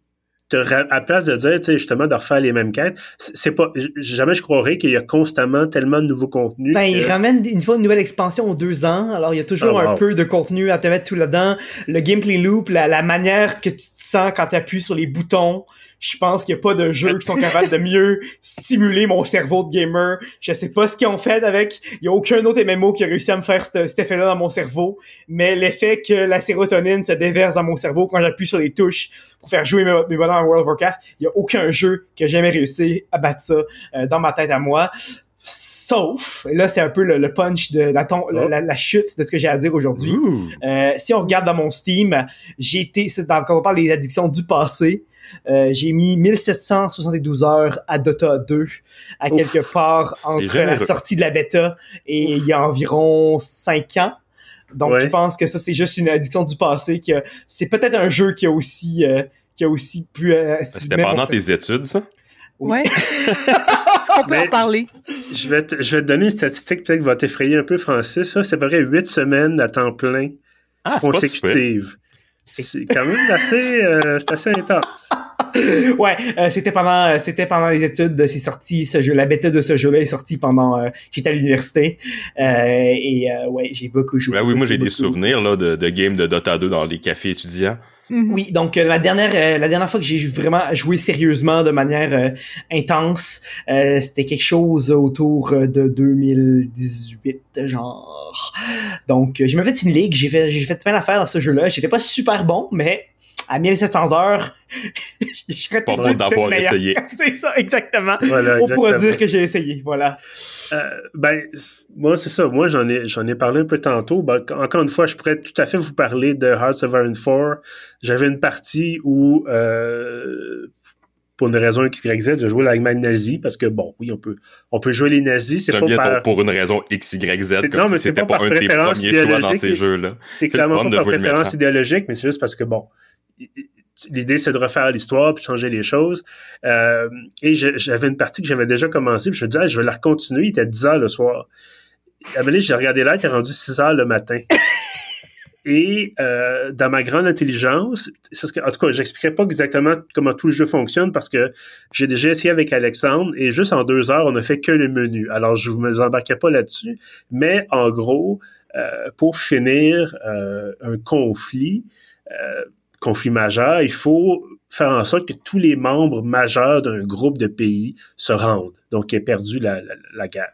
à place de dire, tu sais, justement, de refaire les mêmes quêtes, c'est pas, jamais je croirais qu'il y a constamment tellement de nouveaux contenus. Ben, ils ramènent une fois une nouvelle expansion aux deux ans, alors il y a toujours Oh, un wow. peu de contenu à te mettre sous la dent. Le gameplay loop, la, la manière que tu te sens quand tu appuies sur les boutons, je pense qu'il n'y a pas de jeux qui sont capables de mieux stimuler mon cerveau de gamer. Je sais pas ce qu'ils ont fait avec. Il y a aucun autre MMO qui a réussi à me faire cet, effet-là dans mon cerveau. Mais l'effet que la sérotonine se déverse dans mon cerveau quand j'appuie sur les touches pour faire jouer mes, mes bonhommes à World of Warcraft, il y a aucun jeu qui a jamais réussi à battre ça euh, dans ma tête à moi. Sauf, et là c'est un peu le, le punch de la, ton- la, la- la chute de ce que j'ai à dire aujourd'hui. Euh, si on regarde dans mon Steam, j'ai été, dans, quand on parle des addictions du passé, euh, j'ai mis 1772 heures à Dota 2, à Ouf. quelque part entre la sortie de la bêta et il y a environ 5 ans. Donc Ouais. je pense que ça c'est juste une addiction du passé que c'est peut-être un jeu qui a aussi euh, qui a aussi pu euh, C'était pendant fait- tes études, ça? Ouais. Est-ce qu'on peut Mais- en parler? Je vais, te, je vais te donner une statistique peut-être qui va t'effrayer un peu, Francis. Ça, c'est à peu près huit semaines à temps plein Ah, consécutives. C'est quand même assez, euh, c'est assez intense. ouais, euh, c'était pendant euh, c'était pendant les études, c'est sorti ce jeu, la bêta de ce jeu-là est sortie pendant euh, j'étais à l'université euh, et euh, ouais, j'ai beaucoup joué. Ben oui, moi j'ai des souvenirs là, de, de games de Dota 2 dans les cafés étudiants. Mhm. Oui, donc euh, la dernière euh, la dernière fois que j'ai vraiment joué sérieusement de manière euh, intense, euh, c'était quelque chose autour de 2018 genre. Donc euh, j'ai même fait une ligue, j'ai fait j'ai fait plein d'affaires dans ce jeu-là, j'étais pas super bon mais à 1700 heures, je serais Pas faute d'avoir essayé. C'est ça exactement. Voilà, On pourra exactement. dire que j'ai essayé, voilà. Euh, ben, moi, c'est ça. Moi, j'en ai, j'en ai parlé un peu tantôt. Ben, encore une fois, je pourrais tout à fait vous parler de Hearts of Iron 4. J'avais une partie où, euh, pour une raison X, Y, Z, je jouais l'Allemagne nazie parce que, bon, oui, on peut, on peut jouer les nazis. C'est pas bien par, pour une raison X, Y, Z, C'est- comme non, si mais c'est c'était pas un de tes préférence premiers choix dans idéologique. ces jeux-là. c'est clairement pas de par préférence idéologique, mais c'est juste parce que, bon, l'idée, c'est de refaire l'histoire puis changer les choses. Euh, et j'avais une partie que j'avais déjà commencé, puis je me disais, Ah, je vais la continuer. Il était 10 heures le soir. À j'ai regardé l'heure, il est rendu 6 heures le matin. Et euh, dans ma grande intelligence, c'est parce que, en tout cas, j'expliquerai pas exactement comment tout le jeu fonctionne parce que j'ai déjà essayé avec Alexandre et juste en deux heures, on a fait que le menu. Alors, je vous embarquerai pas là-dessus, mais en gros, euh, pour finir un conflit, conflit majeur, il faut faire en sorte que tous les membres majeurs d'un groupe de pays se rendent. Donc, il a perdu la, la, la guerre.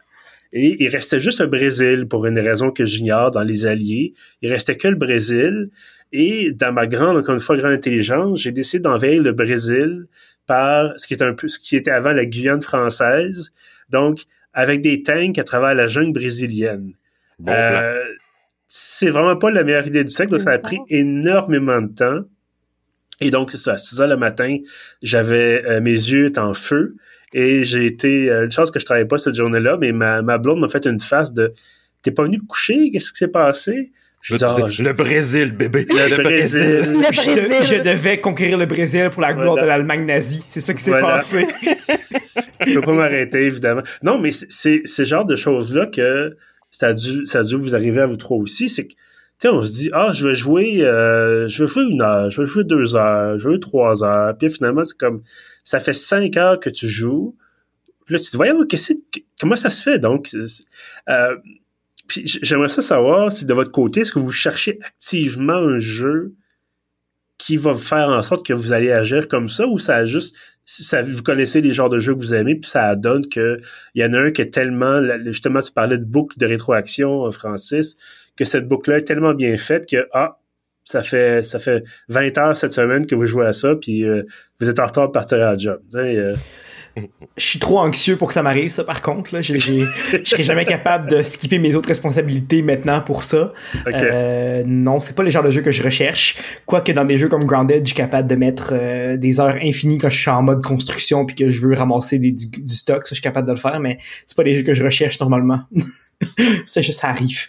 Et il restait juste le Brésil pour une raison que j'ignore dans les alliés. Il restait que le Brésil. Et dans ma grande, encore une fois, grande intelligence, j'ai décidé d'envahir le Brésil par ce qui était un peu, ce qui était avant la Guyane française. Donc, avec des tanks à travers la jungle brésilienne. Bon plan. Euh, c'est vraiment pas la meilleure idée du siècle, donc ça a pris énormément de temps. Et donc, c'est ça, à 6 heures le matin, j'avais euh, mes yeux étaient en feu et j'ai été, euh, une chance que je travaillais pas cette journée-là, mais ma, ma blonde m'a fait une face de T'es pas venu te coucher? Qu'est-ce qui s'est passé? Je dis, disais, le Brésil, bébé. le Brésil. Le Je, de- Brésil. je devais conquérir le Brésil pour la gloire Voilà. de l'Allemagne nazie. C'est ça qui s'est Voilà. passé. je peux pas m'arrêter, évidemment. Non, mais c'est- c'est ce genre de choses-là que ça a dû, ça a dû vous arriver à vous trois aussi. C'est que, sais, on se dit, ah, je vais jouer, euh, je vais jouer une heure, je vais jouer deux heures, je vais jouer trois heures. Puis finalement, c'est comme, ça fait cinq heures que tu joues. Puis là, tu te dis, voyons, que- comment ça se fait? Donc, euh, puis j'aimerais ça savoir si de votre côté, est-ce que vous cherchez activement un jeu qui va faire en sorte que vous allez agir comme ça ou ça a juste ça, vous connaissez les genres de jeux que vous aimez puis ça donne que il y en a un qui est tellement justement tu parlais de boucle de rétroaction Francis que cette boucle là est tellement bien faite que ah ça fait ça fait 20 heures cette semaine que vous jouez à ça puis euh, vous êtes en retard pour partir à la job euh, Je suis trop anxieux pour que ça m'arrive, ça, par contre. Là. J'ai- Je serais jamais capable de skipper mes autres responsabilités maintenant pour ça. ok. Euh, non, c'est pas le genre de jeu que je recherche. Quoique dans des jeux comme Grounded, je suis capable de mettre euh, des heures infinies quand je suis en mode construction puis que je veux ramasser des- du, du stock. Ça, je suis capable de le faire, mais c'est pas des jeux que je recherche normalement. c'est juste, ça arrive.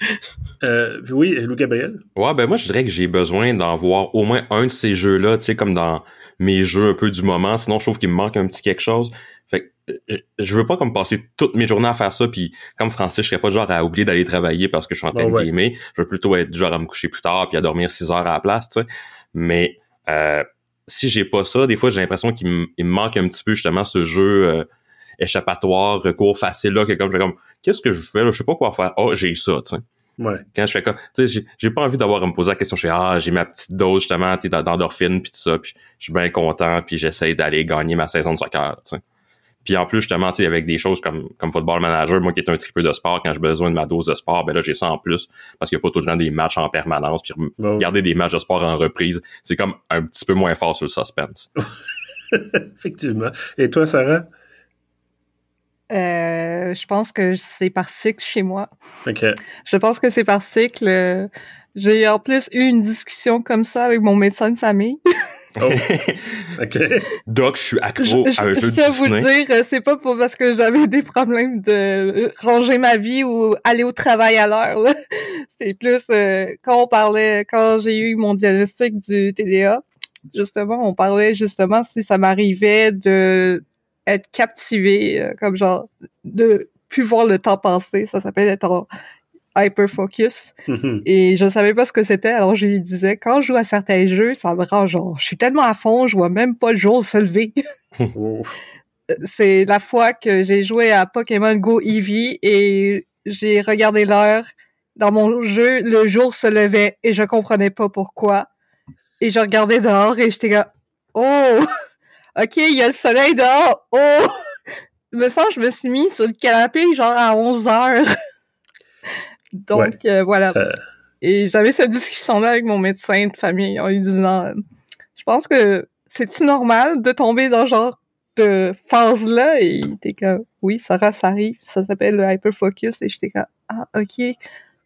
Euh, oui Lou Gabriel? Ouais, ben moi, je dirais que j'ai besoin d'en voir au moins un de ces jeux-là, tu sais, comme dans mes jeux un peu du moment. Sinon, je trouve qu'il me manque un petit quelque chose. Fait que euh, je veux pas comme passer toutes mes journées à faire ça, puis comme Francis, je serais pas genre à oublier d'aller travailler parce que je suis en train Bon, de ouais. gamer. Je veux plutôt être genre à me coucher plus tard puis à dormir 6 heures à la place, tu sais. Mais euh, si j'ai pas ça, des fois j'ai l'impression qu'il me manque un petit peu justement ce jeu euh, échappatoire, recours facile là, que comme je fais comme qu'est-ce que je fais là, je sais pas quoi faire. Oh, j'ai ça, tu sais. Ouais. Quand je fais comme, tu sais, j'ai pas envie d'avoir à me poser la question. Je fais ah, j'ai ma petite dose justement, t'es d'endorphine puis tout ça, puis je suis bien content, puis j'essaie d'aller gagner ma saison de soccer, tu sais. Puis en plus, justement, tu sais, avec des choses comme, comme Football Manager, moi qui est un triple de sport, quand j'ai besoin de ma dose de sport, ben là, j'ai ça en plus, parce qu'il n'y a pas tout le temps des matchs en permanence, puis garder des matchs de sport en reprise, c'est comme un petit peu moins fort sur le suspense. Effectivement. Et toi, Sarah? Euh, je pense que c'est par cycle chez moi. OK. Je pense que c'est par cycle. J'ai en plus eu une discussion comme ça avec mon médecin de famille. Oh. OK. Doc, je suis accro je, à un je, jeu je tiens à vous le dire, c'est pas pour parce que j'avais des problèmes de ranger ma vie ou aller au travail à l'heure. là. C'est plus euh, quand on parlait, quand j'ai eu mon diagnostic du TDA, justement, on parlait justement si ça m'arrivait de être captivé, euh, comme genre de plus voir le temps passer. Ça s'appelle être en hyper focus. Mhm. Et je savais pas ce que c'était, alors je lui disais, quand je joue à certains jeux, ça me rend genre, je suis tellement à fond, je vois même pas le jour se lever. C'est la fois que j'ai joué à Pokémon Go Eevee et j'ai regardé l'heure. Dans mon jeu, le jour se levait et je comprenais pas pourquoi. Et je regardais dehors et j'étais comme, oh, ok, il y a le soleil dehors, oh! Je me sens, je me suis mis sur le canapé genre à 11 heures. Donc, euh, voilà. Ça- Et j'avais cette discussion-là avec mon médecin de famille en lui disant, je pense que c'est-tu normal de tomber dans ce genre de phase-là? Et il était comme, oui, Sarah, ça arrive. Ça s'appelle le hyperfocus. Et j'étais comme, ah, ok.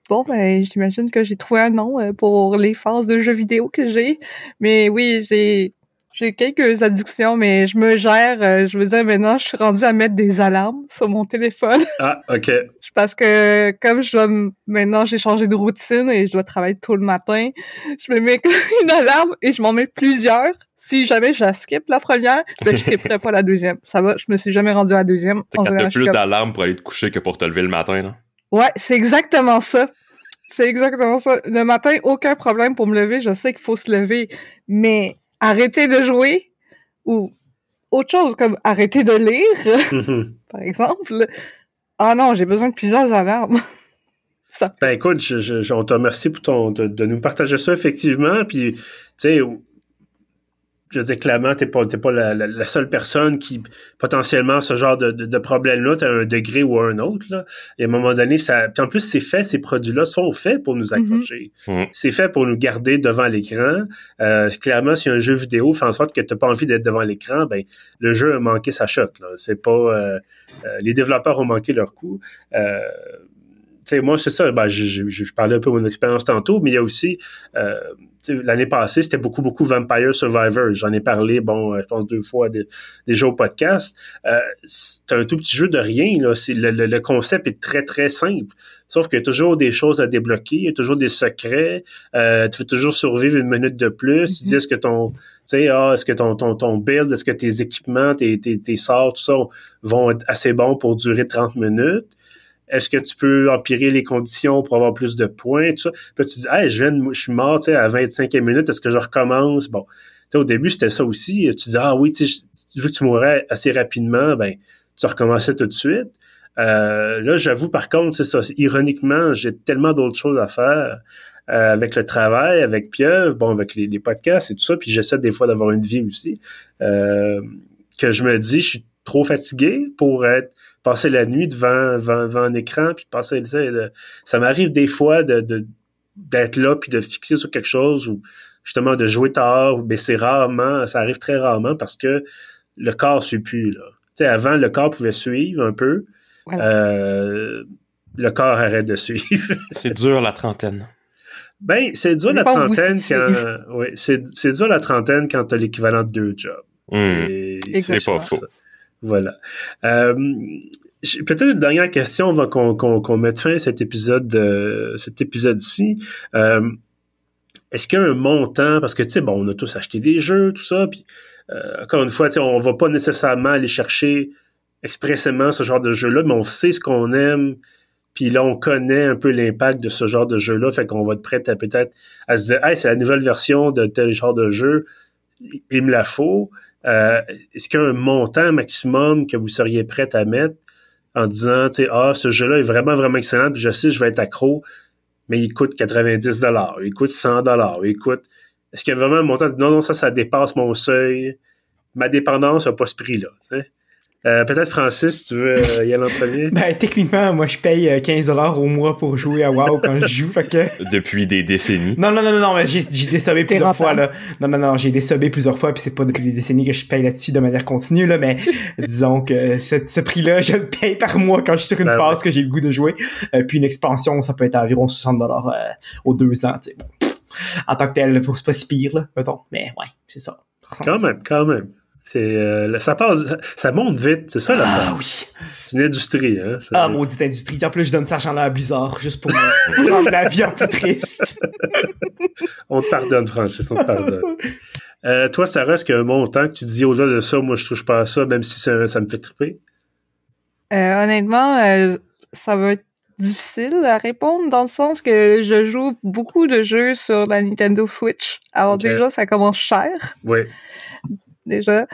Bon, ben, j'imagine que j'ai trouvé un nom euh, pour les phases de jeux vidéo que j'ai. Mais oui, j'ai, j'ai quelques addictions, mais je me gère. euh, je veux dire, maintenant, je suis rendue à mettre des alarmes sur mon téléphone. Ah, OK. Parce que comme je dois m- maintenant j'ai changé de routine et je dois travailler tôt le matin, je me mets une alarme et je m'en mets plusieurs. Si jamais je la skip la première, ben je skipperai pas la deuxième. Ça va, je me suis jamais rendue à la deuxième. T'as plus comme- d'alarmes pour aller te coucher que pour te lever le matin, là. Ouais, c'est exactement ça. C'est exactement ça. Le matin, aucun problème pour me lever. Je sais qu'il faut se lever, mais arrêter de jouer ou autre chose comme arrêter de lire, par exemple. Ah non, j'ai besoin de plusieurs alarmes. ça Ben écoute, je- je- on te remercie pour ton, de, de nous partager ça effectivement. Puis, tu sais, je veux dire, clairement, t'es pas, t'es pas la, la- la seule personne qui, potentiellement, ce genre de, de, de problème-là, t'as un degré ou un autre, là. Et à un moment donné, ça, puis en plus, c'est fait, ces produits-là sont faits pour nous accrocher. Mhm. C'est fait pour nous garder devant l'écran. Euh, clairement, si un jeu vidéo fait en sorte que t'as pas envie d'être devant l'écran, ben, le jeu a manqué sa shot, là. C'est pas, euh, euh, les développeurs ont manqué leur coup. Tu sais, moi, c'est ça. Ben, je, je, je parlais un peu de mon expérience tantôt, mais il y a aussi, euh, l'année passée, c'était beaucoup, beaucoup Vampire Survivor. J'en ai parlé, bon, euh, je pense deux fois dé- déjà au podcast. Euh, c'est un tout petit jeu de rien, là. Le, le, le concept est très, très simple. Sauf qu'il y a toujours des choses à débloquer, il y a toujours des secrets. Euh, tu veux toujours survivre une minute de plus. Tu dis, est-ce que ton, tu sais, ah, est-ce que ton, ton, ton build, est-ce que tes équipements, tes, tes, tes sorts, tout ça vont être assez bons pour durer 30 minutes? Est-ce que tu peux empirer les conditions pour avoir plus de points, tout ça? Puis tu dis, hey, je, viens je suis mort, tu sais, à 25e minute, est-ce que je recommence? Bon. Tu sais, au début, c'était ça aussi. Tu dis, ah oui, tu vu que tu mourrais assez rapidement, ben, tu recommençais tout de suite. Euh, là, j'avoue, par contre, c'est ça. Ironiquement, j'ai tellement d'autres choses à faire euh, avec le travail, avec Pieuvre, bon, avec les, les podcasts et tout ça, puis j'essaie des fois d'avoir une vie aussi, euh, que je me dis, je suis trop fatigué pour être passer la nuit devant, devant, devant un écran, puis passer, tu sais, de- ça m'arrive des fois de, de- d'être là, puis de fixer sur quelque chose, ou justement de jouer tard, mais c'est rarement, ça arrive très rarement parce que le corps suit plus, là. Tu sais, avant, le corps pouvait suivre un peu, Voilà. euh, le corps arrête de suivre. C'est dur, la trentaine. Ben, c'est dur Ça la trentaine quand. Oui, c'est, c'est dur la trentaine quand t'as l'équivalent de deux jobs. Hmm. C'est pas faux. Voilà. Euh, peut-être une dernière question avant qu'on, mette fin à cet épisode, de, cet épisode-ci. Euh, est-ce qu'il y a un montant, parce que tu sais, bon, on a tous acheté des jeux, tout ça, puis euh, encore une fois, tu sais, on va pas nécessairement aller chercher expressément ce genre de jeu-là, mais on sait ce qu'on aime, puis là, on connaît un peu l'impact de ce genre de jeu-là, fait qu'on va être prêt à peut-être à se dire, hey, c'est la nouvelle version de tel genre de jeu, il me la faut. Euh, est-ce qu'il y a un montant maximum que vous seriez prêt à mettre en disant, tu ah, ce jeu-là est vraiment, vraiment excellent, puis je sais, je vais être accro, mais il coûte 90 dollars, il coûte 100 dollars, il coûte... Est-ce qu'il y a vraiment un montant non, non, ça, ça dépasse mon seuil, ma dépendance n'a pas ce prix-là? Euh, peut-être Francis, tu veux euh, y aller en premier? ben, techniquement, moi, je paye 15$ euh, au mois pour jouer à WoW quand je joue, fait que... Depuis des décennies. Non, non, non, non, non mais j'ai, j'ai désobé plusieurs fois, là. Non, non, non, j'ai désobé plusieurs fois, puis c'est pas depuis des décennies que je paye là-dessus de manière continue, là, mais disons que ce, prix-là, je le paye par mois quand je suis sur une ben passe que j'ai le goût de jouer. puis une expansion, ça peut être à environ 60$ aux deux ans, tu sais. En tant que tel, pour c'est pas si pire, là, mettons. Mais ouais, c'est ça. Quand même, quand même. C'est, euh, ça passe, ça monte vite, c'est ça la Ah oui. C'est une industrie, hein. Ah, maudite industrie. En plus, je donne ça argent-là à Blizzard, juste pour rendre la vie un peu triste. on te pardonne, Francis, on te pardonne. Euh, toi, Sarah, est-ce qu'il y a un montant que tu dis au-delà de ça, moi, je touche pas à ça, même si ça, me fait triper? Euh, honnêtement, ça va être difficile à répondre dans le sens que je joue beaucoup de jeux sur la Nintendo Switch. Alors déjà, ça commence cher. Oui déjà.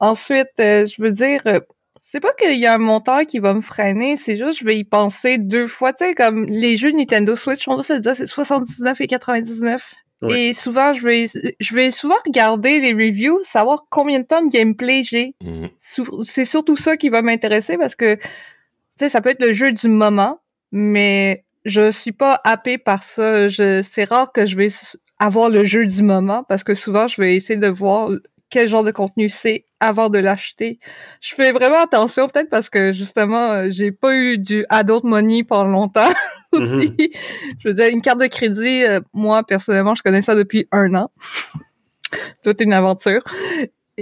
Ensuite, euh, je veux dire, euh, c'est pas qu'il y a un montant qui va me freiner, c'est juste je vais y penser deux fois. Tu sais, comme les jeux Nintendo Switch, on va se dire c'est 79 et 99. Et souvent, je vais, je vais souvent regarder les reviews, savoir combien de temps de gameplay j'ai. Mhm. C'est surtout ça qui va m'intéresser parce que, tu sais, ça peut être le jeu du moment, mais je suis pas happé par ça. c'est rare que je vais avoir le jeu du moment parce que souvent, je vais essayer de voir quel genre de contenu c'est avant de l'acheter. Je fais vraiment attention, peut-être parce que justement, euh, j'ai pas eu du adult money pendant longtemps. Mm-hmm. Je veux dire, une carte de crédit, euh, moi personnellement, je connais ça depuis un an. Toute une aventure.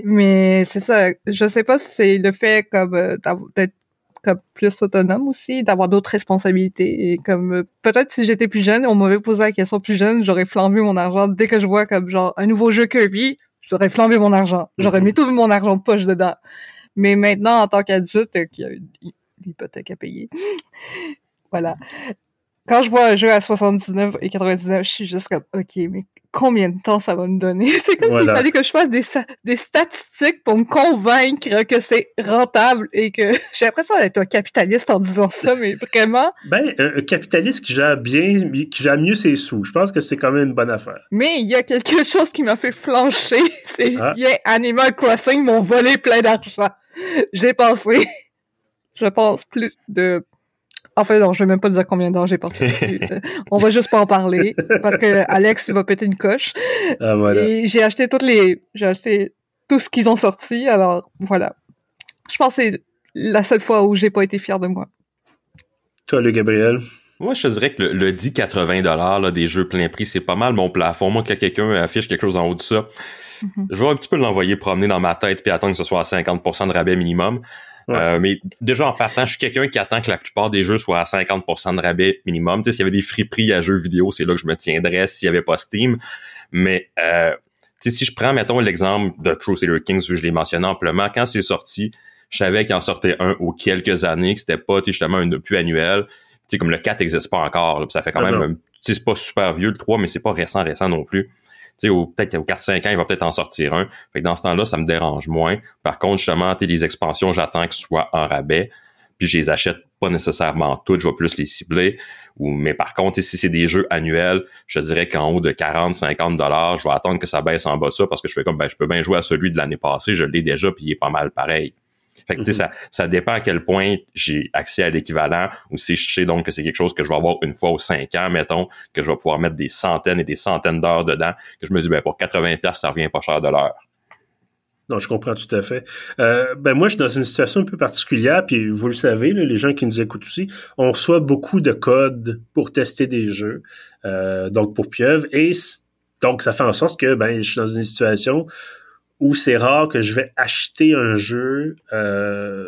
Mais c'est ça, je sais pas si c'est le fait comme euh, d'être comme plus autonome aussi, d'avoir d'autres responsabilités. Et comme peut-être si j'étais plus jeune, on m'avait posé la question plus jeune, j'aurais flambé mon argent dès que je vois comme genre un nouveau jeu Kirby, J'aurais flambé mon argent. J'aurais mhm. mis tout mon argent de poche dedans. Mais maintenant, en tant qu'adulte, euh, qui a une hypothèque à payer, voilà. Quand je vois un jeu à 79 et 99, je suis juste comme, OK, mais combien de temps ça va me donner? C'est comme s'il fallait que je fasse des, des statistiques pour me convaincre que c'est rentable et que j'ai l'impression d'être un capitaliste en disant ça, mais vraiment. Ben, un capitaliste qui gère bien, qui gère mieux ses sous. Je pense que c'est quand même une bonne affaire. Mais il y a quelque chose qui m'a fait flancher. C'est ah. Animal Crossing m'ont volé plein d'argent. J'ai pensé, je pense plus de en fait, non, je vais même pas dire combien d'heures j'ai passé On va juste pas en parler parce que Alex va péter une coche. Ah, voilà. Et j'ai acheté toutes les, j'ai acheté tout ce qu'ils ont sorti. Alors voilà. Je pense que c'est la seule fois où j'ai pas été fier de moi. Toi, le Gabriel? Moi, je te dirais que le, 10-80 dollars des jeux plein prix, c'est pas mal mon plafond. Moi, quand quelqu'un affiche quelque chose en haut de ça, mm-hmm. je vais un petit peu l'envoyer promener dans ma tête puis attendre que ce soit à 50% de rabais minimum. Euh, mais déjà en partant, je suis quelqu'un qui attend que la plupart des jeux soient à 50% de rabais minimum. Tu sais, s'il y avait des friperies à jeux vidéo, c'est là que je me tiendrais s'il y avait pas Steam. Mais euh, tu sais, si je prends, mettons, l'exemple de Crusader Kings, où je l'ai mentionné amplement, quand c'est sorti, je savais qu'il en sortait un aux quelques années, que c'était pas justement un plus annuel. Tu sais, comme le 4 n'existe pas encore, ça fait quand ah même, tu sais, c'est pas super vieux le 3, mais c'est pas récent, récent non plus peut-être au 4-5 ans, il va peut-être en sortir un. Fait que dans ce temps-là, ça me dérange moins. Par contre, justement, les expansions, j'attends qu'ils soient en rabais. Puis je les achète pas nécessairement toutes, je vais plus les cibler. Ou, mais par contre, si c'est des jeux annuels, je dirais qu'en haut de 40, 50 dollars, je vais attendre que ça baisse en bas ça parce que je fais comme, ben, je peux bien jouer à celui de l'année passée, je l'ai déjà, puis il est pas mal pareil. Fait que, ça, ça dépend à quel point j'ai accès à l'équivalent ou si je sais donc que c'est quelque chose que je vais avoir une fois aux cinq ans, mettons, que je vais pouvoir mettre des centaines et des centaines d'heures dedans, que je me dis, ben, pour 80 pièces ça revient pas cher de l'heure. Non, je comprends tout à fait. Euh, ben moi, je suis dans une situation un peu particulière, puis vous le savez, les gens qui nous écoutent aussi, on reçoit beaucoup de codes pour tester des jeux, euh, donc pour Pieuvre, et donc ça fait en sorte que ben je suis dans une situation où c'est rare que je vais acheter un jeu euh,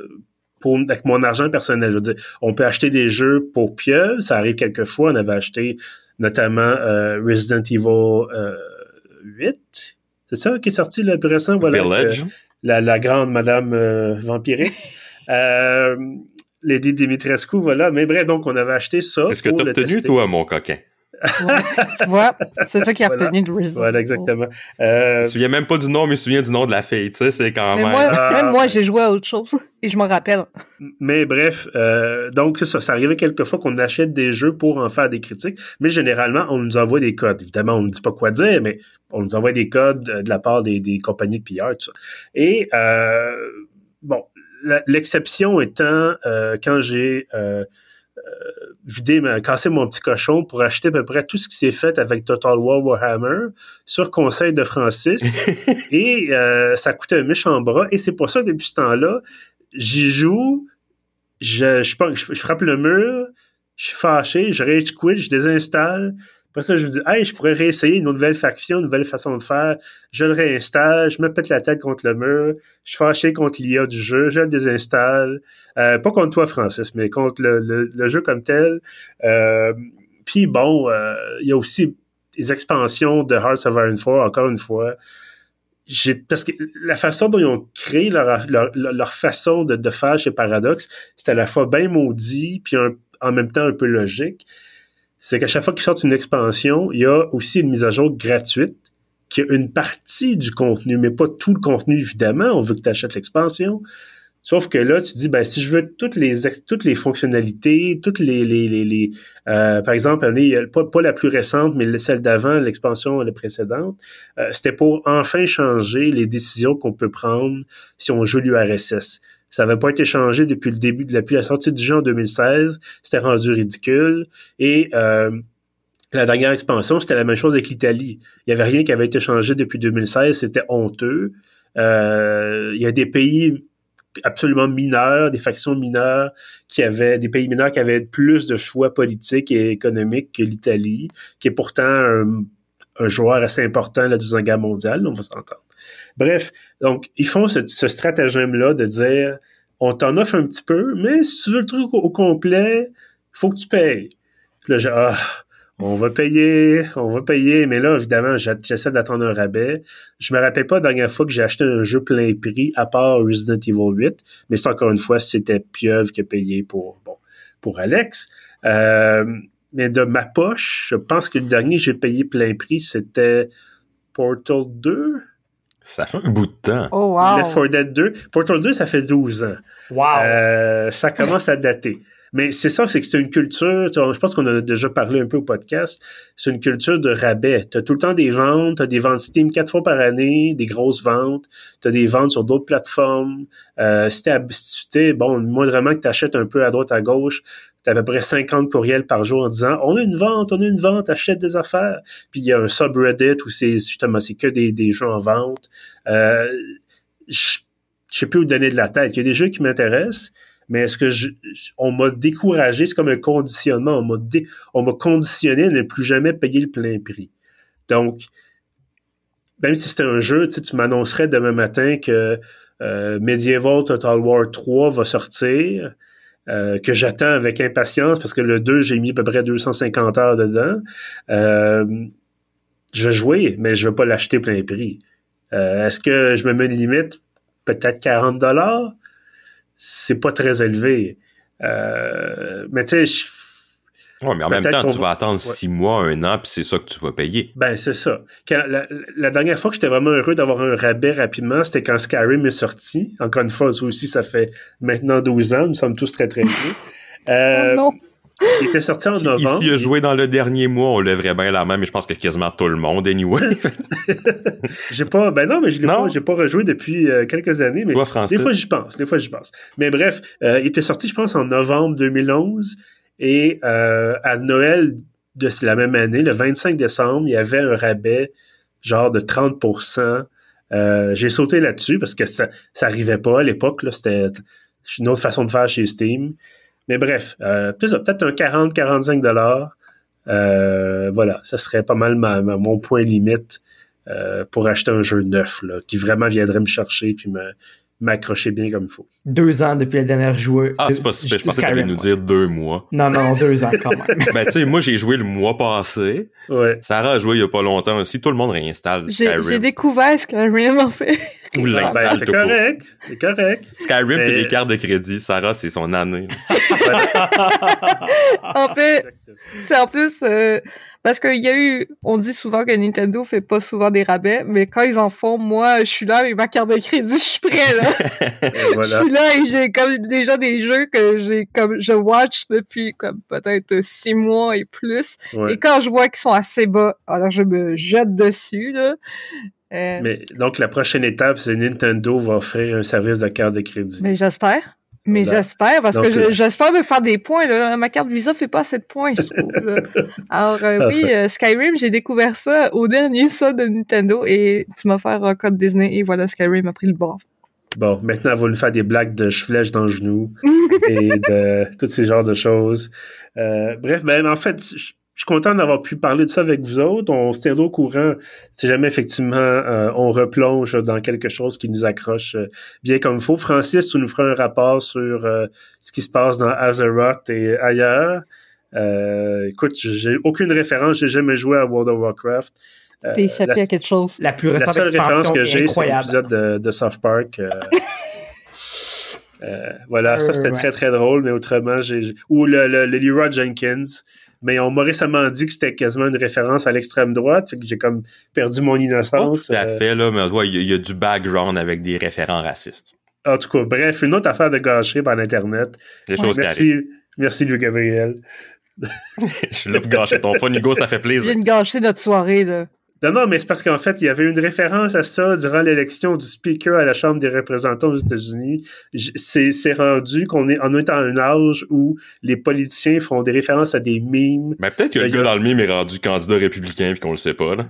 pour, avec mon argent personnel. Je veux dire, on peut acheter des jeux pour pieux, ça arrive quelquefois. On avait acheté notamment euh, Resident Evil 8. Euh, c'est ça qui est sorti le plus récent? Voilà, la, la, grande Madame vampirique. Lady Dimitrescu, voilà. Mais bref, donc on avait acheté ça. C'est ce que tu as obtenu, toi, mon coquin? tu vois, c'est ça qui a retenu de Resident Voilà, exactement. Euh... Je me souviens même pas du nom, mais je me souviens du nom de la fille, tu sais, c'est quand mais même... Moi, Ah. même moi, j'ai joué à autre chose et je me rappelle. Mais bref, euh, donc ça, ça arrivait quelquefois qu'on achète des jeux pour en faire des critiques, mais généralement, on nous envoie des codes. Évidemment, on ne dit pas quoi dire, mais on nous envoie des codes euh, de la part des, des compagnies de PR, tout ça. Et euh, bon, l'exception étant euh, quand j'ai vidé, ma- cassé mon petit cochon pour acheter à peu près tout ce qui s'est fait avec Total War Warhammer sur conseil de Francis. et euh, ça coûtait un méchant bras. Et c'est pour ça que depuis ce temps-là, j'y joue, je, je, pense- je, je frappe le mur, je suis fâché, je rage quit, je désinstalle. Après ça, je me dis, hey, je pourrais réessayer une nouvelle faction, une nouvelle façon de faire. Je le réinstalle, je me pète la tête contre le mur, je suis fâché contre l'IA du jeu, je le désinstalle. Euh, pas contre toi, Francis, mais contre le, jeu comme tel. Euh, Puis bon, euh, il y a aussi les expansions de Hearts of Iron 4, encore une fois. Parce que la façon dont ils ont créé leur, leur, leur, façon de, de faire chez Paradox, c'est à la fois bien maudit, puis en même temps un peu logique. C'est qu'à chaque fois qu'ils sortent une expansion, il y a aussi une mise à jour gratuite qui a une partie du contenu, mais pas tout le contenu, évidemment. On veut que tu achètes l'expansion. Sauf que là, tu dis, ben, si je veux toutes les toutes les fonctionnalités, toutes les, les, les, les, euh, par exemple, euh, pas, pas la plus récente, mais celle d'avant, l'expansion la précédente, euh, c'était pour enfin changer les décisions qu'on peut prendre si on joue l'URSS. Ça n'avait pas été changé depuis le début, depuis la sortie du jeu en 2016. C'était rendu ridicule. Et euh, la dernière expansion, c'était la même chose avec l'Italie. Il n'y avait rien qui avait été changé depuis 2016. C'était honteux. Euh, il y a des pays absolument mineurs, des factions mineures qui avaient, des pays mineurs qui avaient plus de choix politiques et économiques que l'Italie, qui est pourtant un, un joueur assez important de la Guerre mondiale, on va s'entendre. Bref, donc, ils font ce, stratagème-là de dire, on t'en offre un petit peu, mais si tu veux le truc au, au complet, faut que tu payes. Là, j'ai, ah, on va payer, on va payer, mais là, évidemment, j'essaie d'attendre un rabais. Je me rappelle pas la dernière fois que j'ai acheté un jeu plein prix, à part Resident Evil 8, mais ça, encore une fois, c'était Pieuvre qui a payé pour, bon, pour Alex. Euh, mais de ma poche, je pense que le dernier que j'ai payé plein prix, c'était Portal 2. Ça fait un bout de temps. Oh, wow. Left 4 Dead 2. Portal 2, ça fait 12 ans. Wow! Euh, ça commence à dater. Mais c'est ça, c'est que c'est une culture, tu je pense qu'on a déjà parlé un peu au podcast, c'est une culture de rabais. Tu as tout le temps des ventes, tu as des ventes Steam quatre fois par année, des grosses ventes, tu as des ventes sur d'autres plateformes. Euh, si t'es- bon, moindrement que tu achètes un peu à droite, à gauche, tu à peu près 50 courriels par jour en disant « On a une vente, on a une vente, achète des affaires. » Puis il y a un subreddit où c'est justement, c'est que des, des jeux en vente. Euh, je je sais plus où donner de la tête. Il y a des jeux qui m'intéressent, mais est-ce que je, on m'a découragé, c'est comme un conditionnement, on m'a on m'a conditionné à ne plus jamais payer le plein prix. Donc, même si c'était un jeu, tu sais, tu m'annoncerais demain matin que euh, Medieval Total War 3 va sortir, euh, que j'attends avec impatience parce que le 2, j'ai mis à peu près 250 heures dedans. Euh, je vais jouer, mais je vais pas l'acheter plein prix. Est-ce que je me mets une limite? Peut-être 40 dollars? C'est pas très élevé. Euh, mais tu sais, je- Ouais, mais en même Peut-être temps, tu va- vas attendre Ouais. six mois, un an, puis c'est ça que tu vas payer. Ben, c'est ça. Quand, la, la dernière fois que j'étais vraiment heureux d'avoir un rabais rapidement, c'était quand Skyrim est sorti. Encore une fois, ça aussi, ça fait maintenant 12 ans. Nous sommes tous très, très vieux. Euh, Oh non. Il était sorti en novembre. Ici, a joué dans le dernier mois, on lèverait bien la main, mais je pense que quasiment tout le monde, anyway. J'ai pas, ben non, mais je l'ai pas, j'ai pas rejoué depuis euh, quelques années, mais Toi, Francis. des fois j'y pense, des fois j'y pense. Mais bref, euh, il était sorti, je pense, en novembre 2011 et euh, à Noël de la même année, le 25 décembre, il y avait un rabais genre de 30%. Euh, j'ai sauté là-dessus parce que ça, ça arrivait pas à l'époque, c'était une autre façon de faire chez Steam. Mais bref, euh, peut-être un 40-45 dollars. Euh, voilà, ça serait pas mal ma- ma- mon point limite euh, pour acheter un jeu neuf là, qui vraiment viendrait me chercher puis me m'accrocher bien comme il faut. Deux ans depuis la dernière joueuse. Ah, c'est pas si pire. Je pensais que t'allais nous dire deux mois. Non, non, deux ans quand même. ben, tu sais, moi, j'ai joué le mois passé. Ouais. Sarah a joué il y a pas longtemps aussi. Tout le monde réinstalle J'ai j'ai Skyrim. découvert Skyrim, en fait. Ou Ben, l'install c'est correct. C'est correct. Skyrim Mais- et les cartes de crédit. Sarah, c'est son année. En fait, c'est en plus euh, parce qu'il y a eu, on dit souvent que Nintendo fait pas souvent des rabais, mais quand ils en font, moi, je suis là avec ma carte de crédit, je suis prêt là. Je suis là et j'ai comme déjà des jeux que j'ai comme je watch depuis comme peut-être six mois et plus. Ouais. Et quand je vois qu'ils sont assez bas, alors je me jette dessus là. Euh, mais Mais donc, la prochaine étape, c'est Nintendo va offrir un service de carte de crédit. j'espère. Mais j'espère parce Donc, que euh, j'espère me faire des points. Là. Ma carte Visa fait pas assez de points, je trouve. là. Alors euh, oui, euh, Skyrim, j'ai découvert ça au dernier ça de Nintendo et tu m'as offert un code Disney et voilà, Skyrim a pris le bord. Bon, maintenant, elle va nous faire des blagues de flèches dans le genou et de tous ces genres de choses. Euh, bref, ben, en fait, je je suis content d'avoir pu parler de ça avec vous autres. On se tient au courant si jamais effectivement euh, on replonge dans quelque chose qui nous accroche euh, bien comme il faut. Francis, tu nous feras un rapport sur euh, ce qui se passe dans Azeroth et ailleurs. Euh, écoute, j'ai aucune référence, j'ai jamais joué à World of Warcraft. Euh, T'es échappé la- à quelque chose. La plus la seule référence que j'ai, c'est l'épisode de, de South Park. euh, euh, voilà, ça c'était ouais. très très drôle, mais autrement, j'ai. j'ai- Ou le, le, le Leroy Jenkins. Mais on m'a récemment dit que c'était quasiment une référence à l'extrême droite, fait que j'ai comme perdu mon Pas innocence. tout à euh, fait, là, mais ouais, il y, a- il y a du background avec des référents racistes. en tout cas, bref, une autre affaire de gâcher par Internet. Des choses qui arrivent. Merci, merci Louis Gabriel. Je suis là pour gâcher ton fun, Hugo, ça fait Je plaisir. viens de gâcher notre soirée là. Non, non, mais c'est parce qu'en fait, il y avait une référence à ça durant l'élection du speaker à la Chambre des représentants aux États-Unis. C'est c'est rendu qu'on est, on est à un âge où les politiciens font des références à des mimes. Mais peut-être que le Le gars dans le mime est rendu candidat républicain puis qu'on le sait pas, là.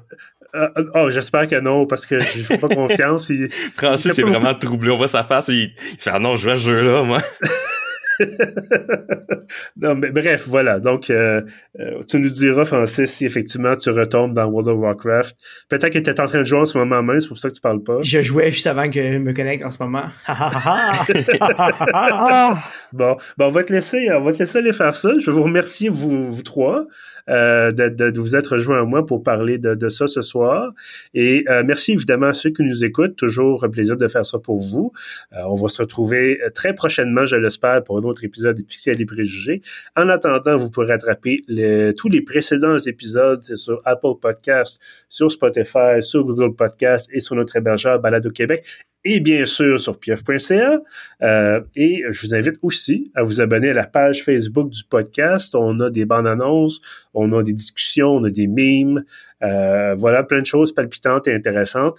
Euh, euh, oh, j'espère que non, parce que je fais pas confiance. Il- Francis Il y est a pas vraiment troublé. On voit sa face, il, il se fait, ah non, je à ce jeu-là, moi. non, mais bref, voilà. Donc, euh, euh, tu nous diras, Francis, si effectivement tu retombes dans World of Warcraft. Peut-être que tu es en train de jouer en ce moment même, c'est pour ça que tu parles pas. Je jouais juste avant que je me connecte en ce moment. Ha, ha, ha, ha. Bon, ben on va te laisser, on va te laisser aller faire ça. Je vous remercier vous, vous trois euh, de, de, de vous être rejoints à moi pour parler de, de ça ce soir. Et euh, merci évidemment à ceux qui nous écoutent. Toujours un plaisir de faire ça pour vous. On va se retrouver très prochainement, je l'espère, pour un autre épisode de et Préjugés. En attendant, vous pourrez rattraper le- tous les précédents épisodes sur Apple Podcasts, sur Spotify, sur Google Podcasts et sur notre hébergeur Balado Québec et bien sûr sur pieuf.ca. Et je vous invite aussi à vous abonner à la page Facebook du podcast. On a des bandes annonces, on a des discussions, on a des mimes. Euh, voilà, plein de choses palpitantes et intéressantes.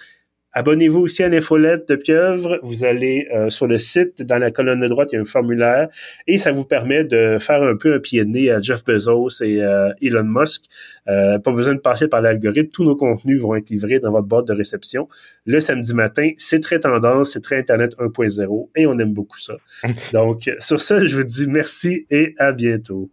Abonnez-vous aussi à l'infolette de Pieuvre. Vous allez euh, sur le site, dans la colonne de droite, il y a un formulaire et ça vous permet de faire un peu un pied de nez à Jeff Bezos et euh, Elon Musk. Euh, pas besoin de passer par l'algorithme. Tous nos contenus vont être livrés dans votre boîte de réception le samedi matin. C'est très tendance, c'est très Internet 1.0 et on aime beaucoup ça. Donc, sur ça, je vous dis merci et à bientôt.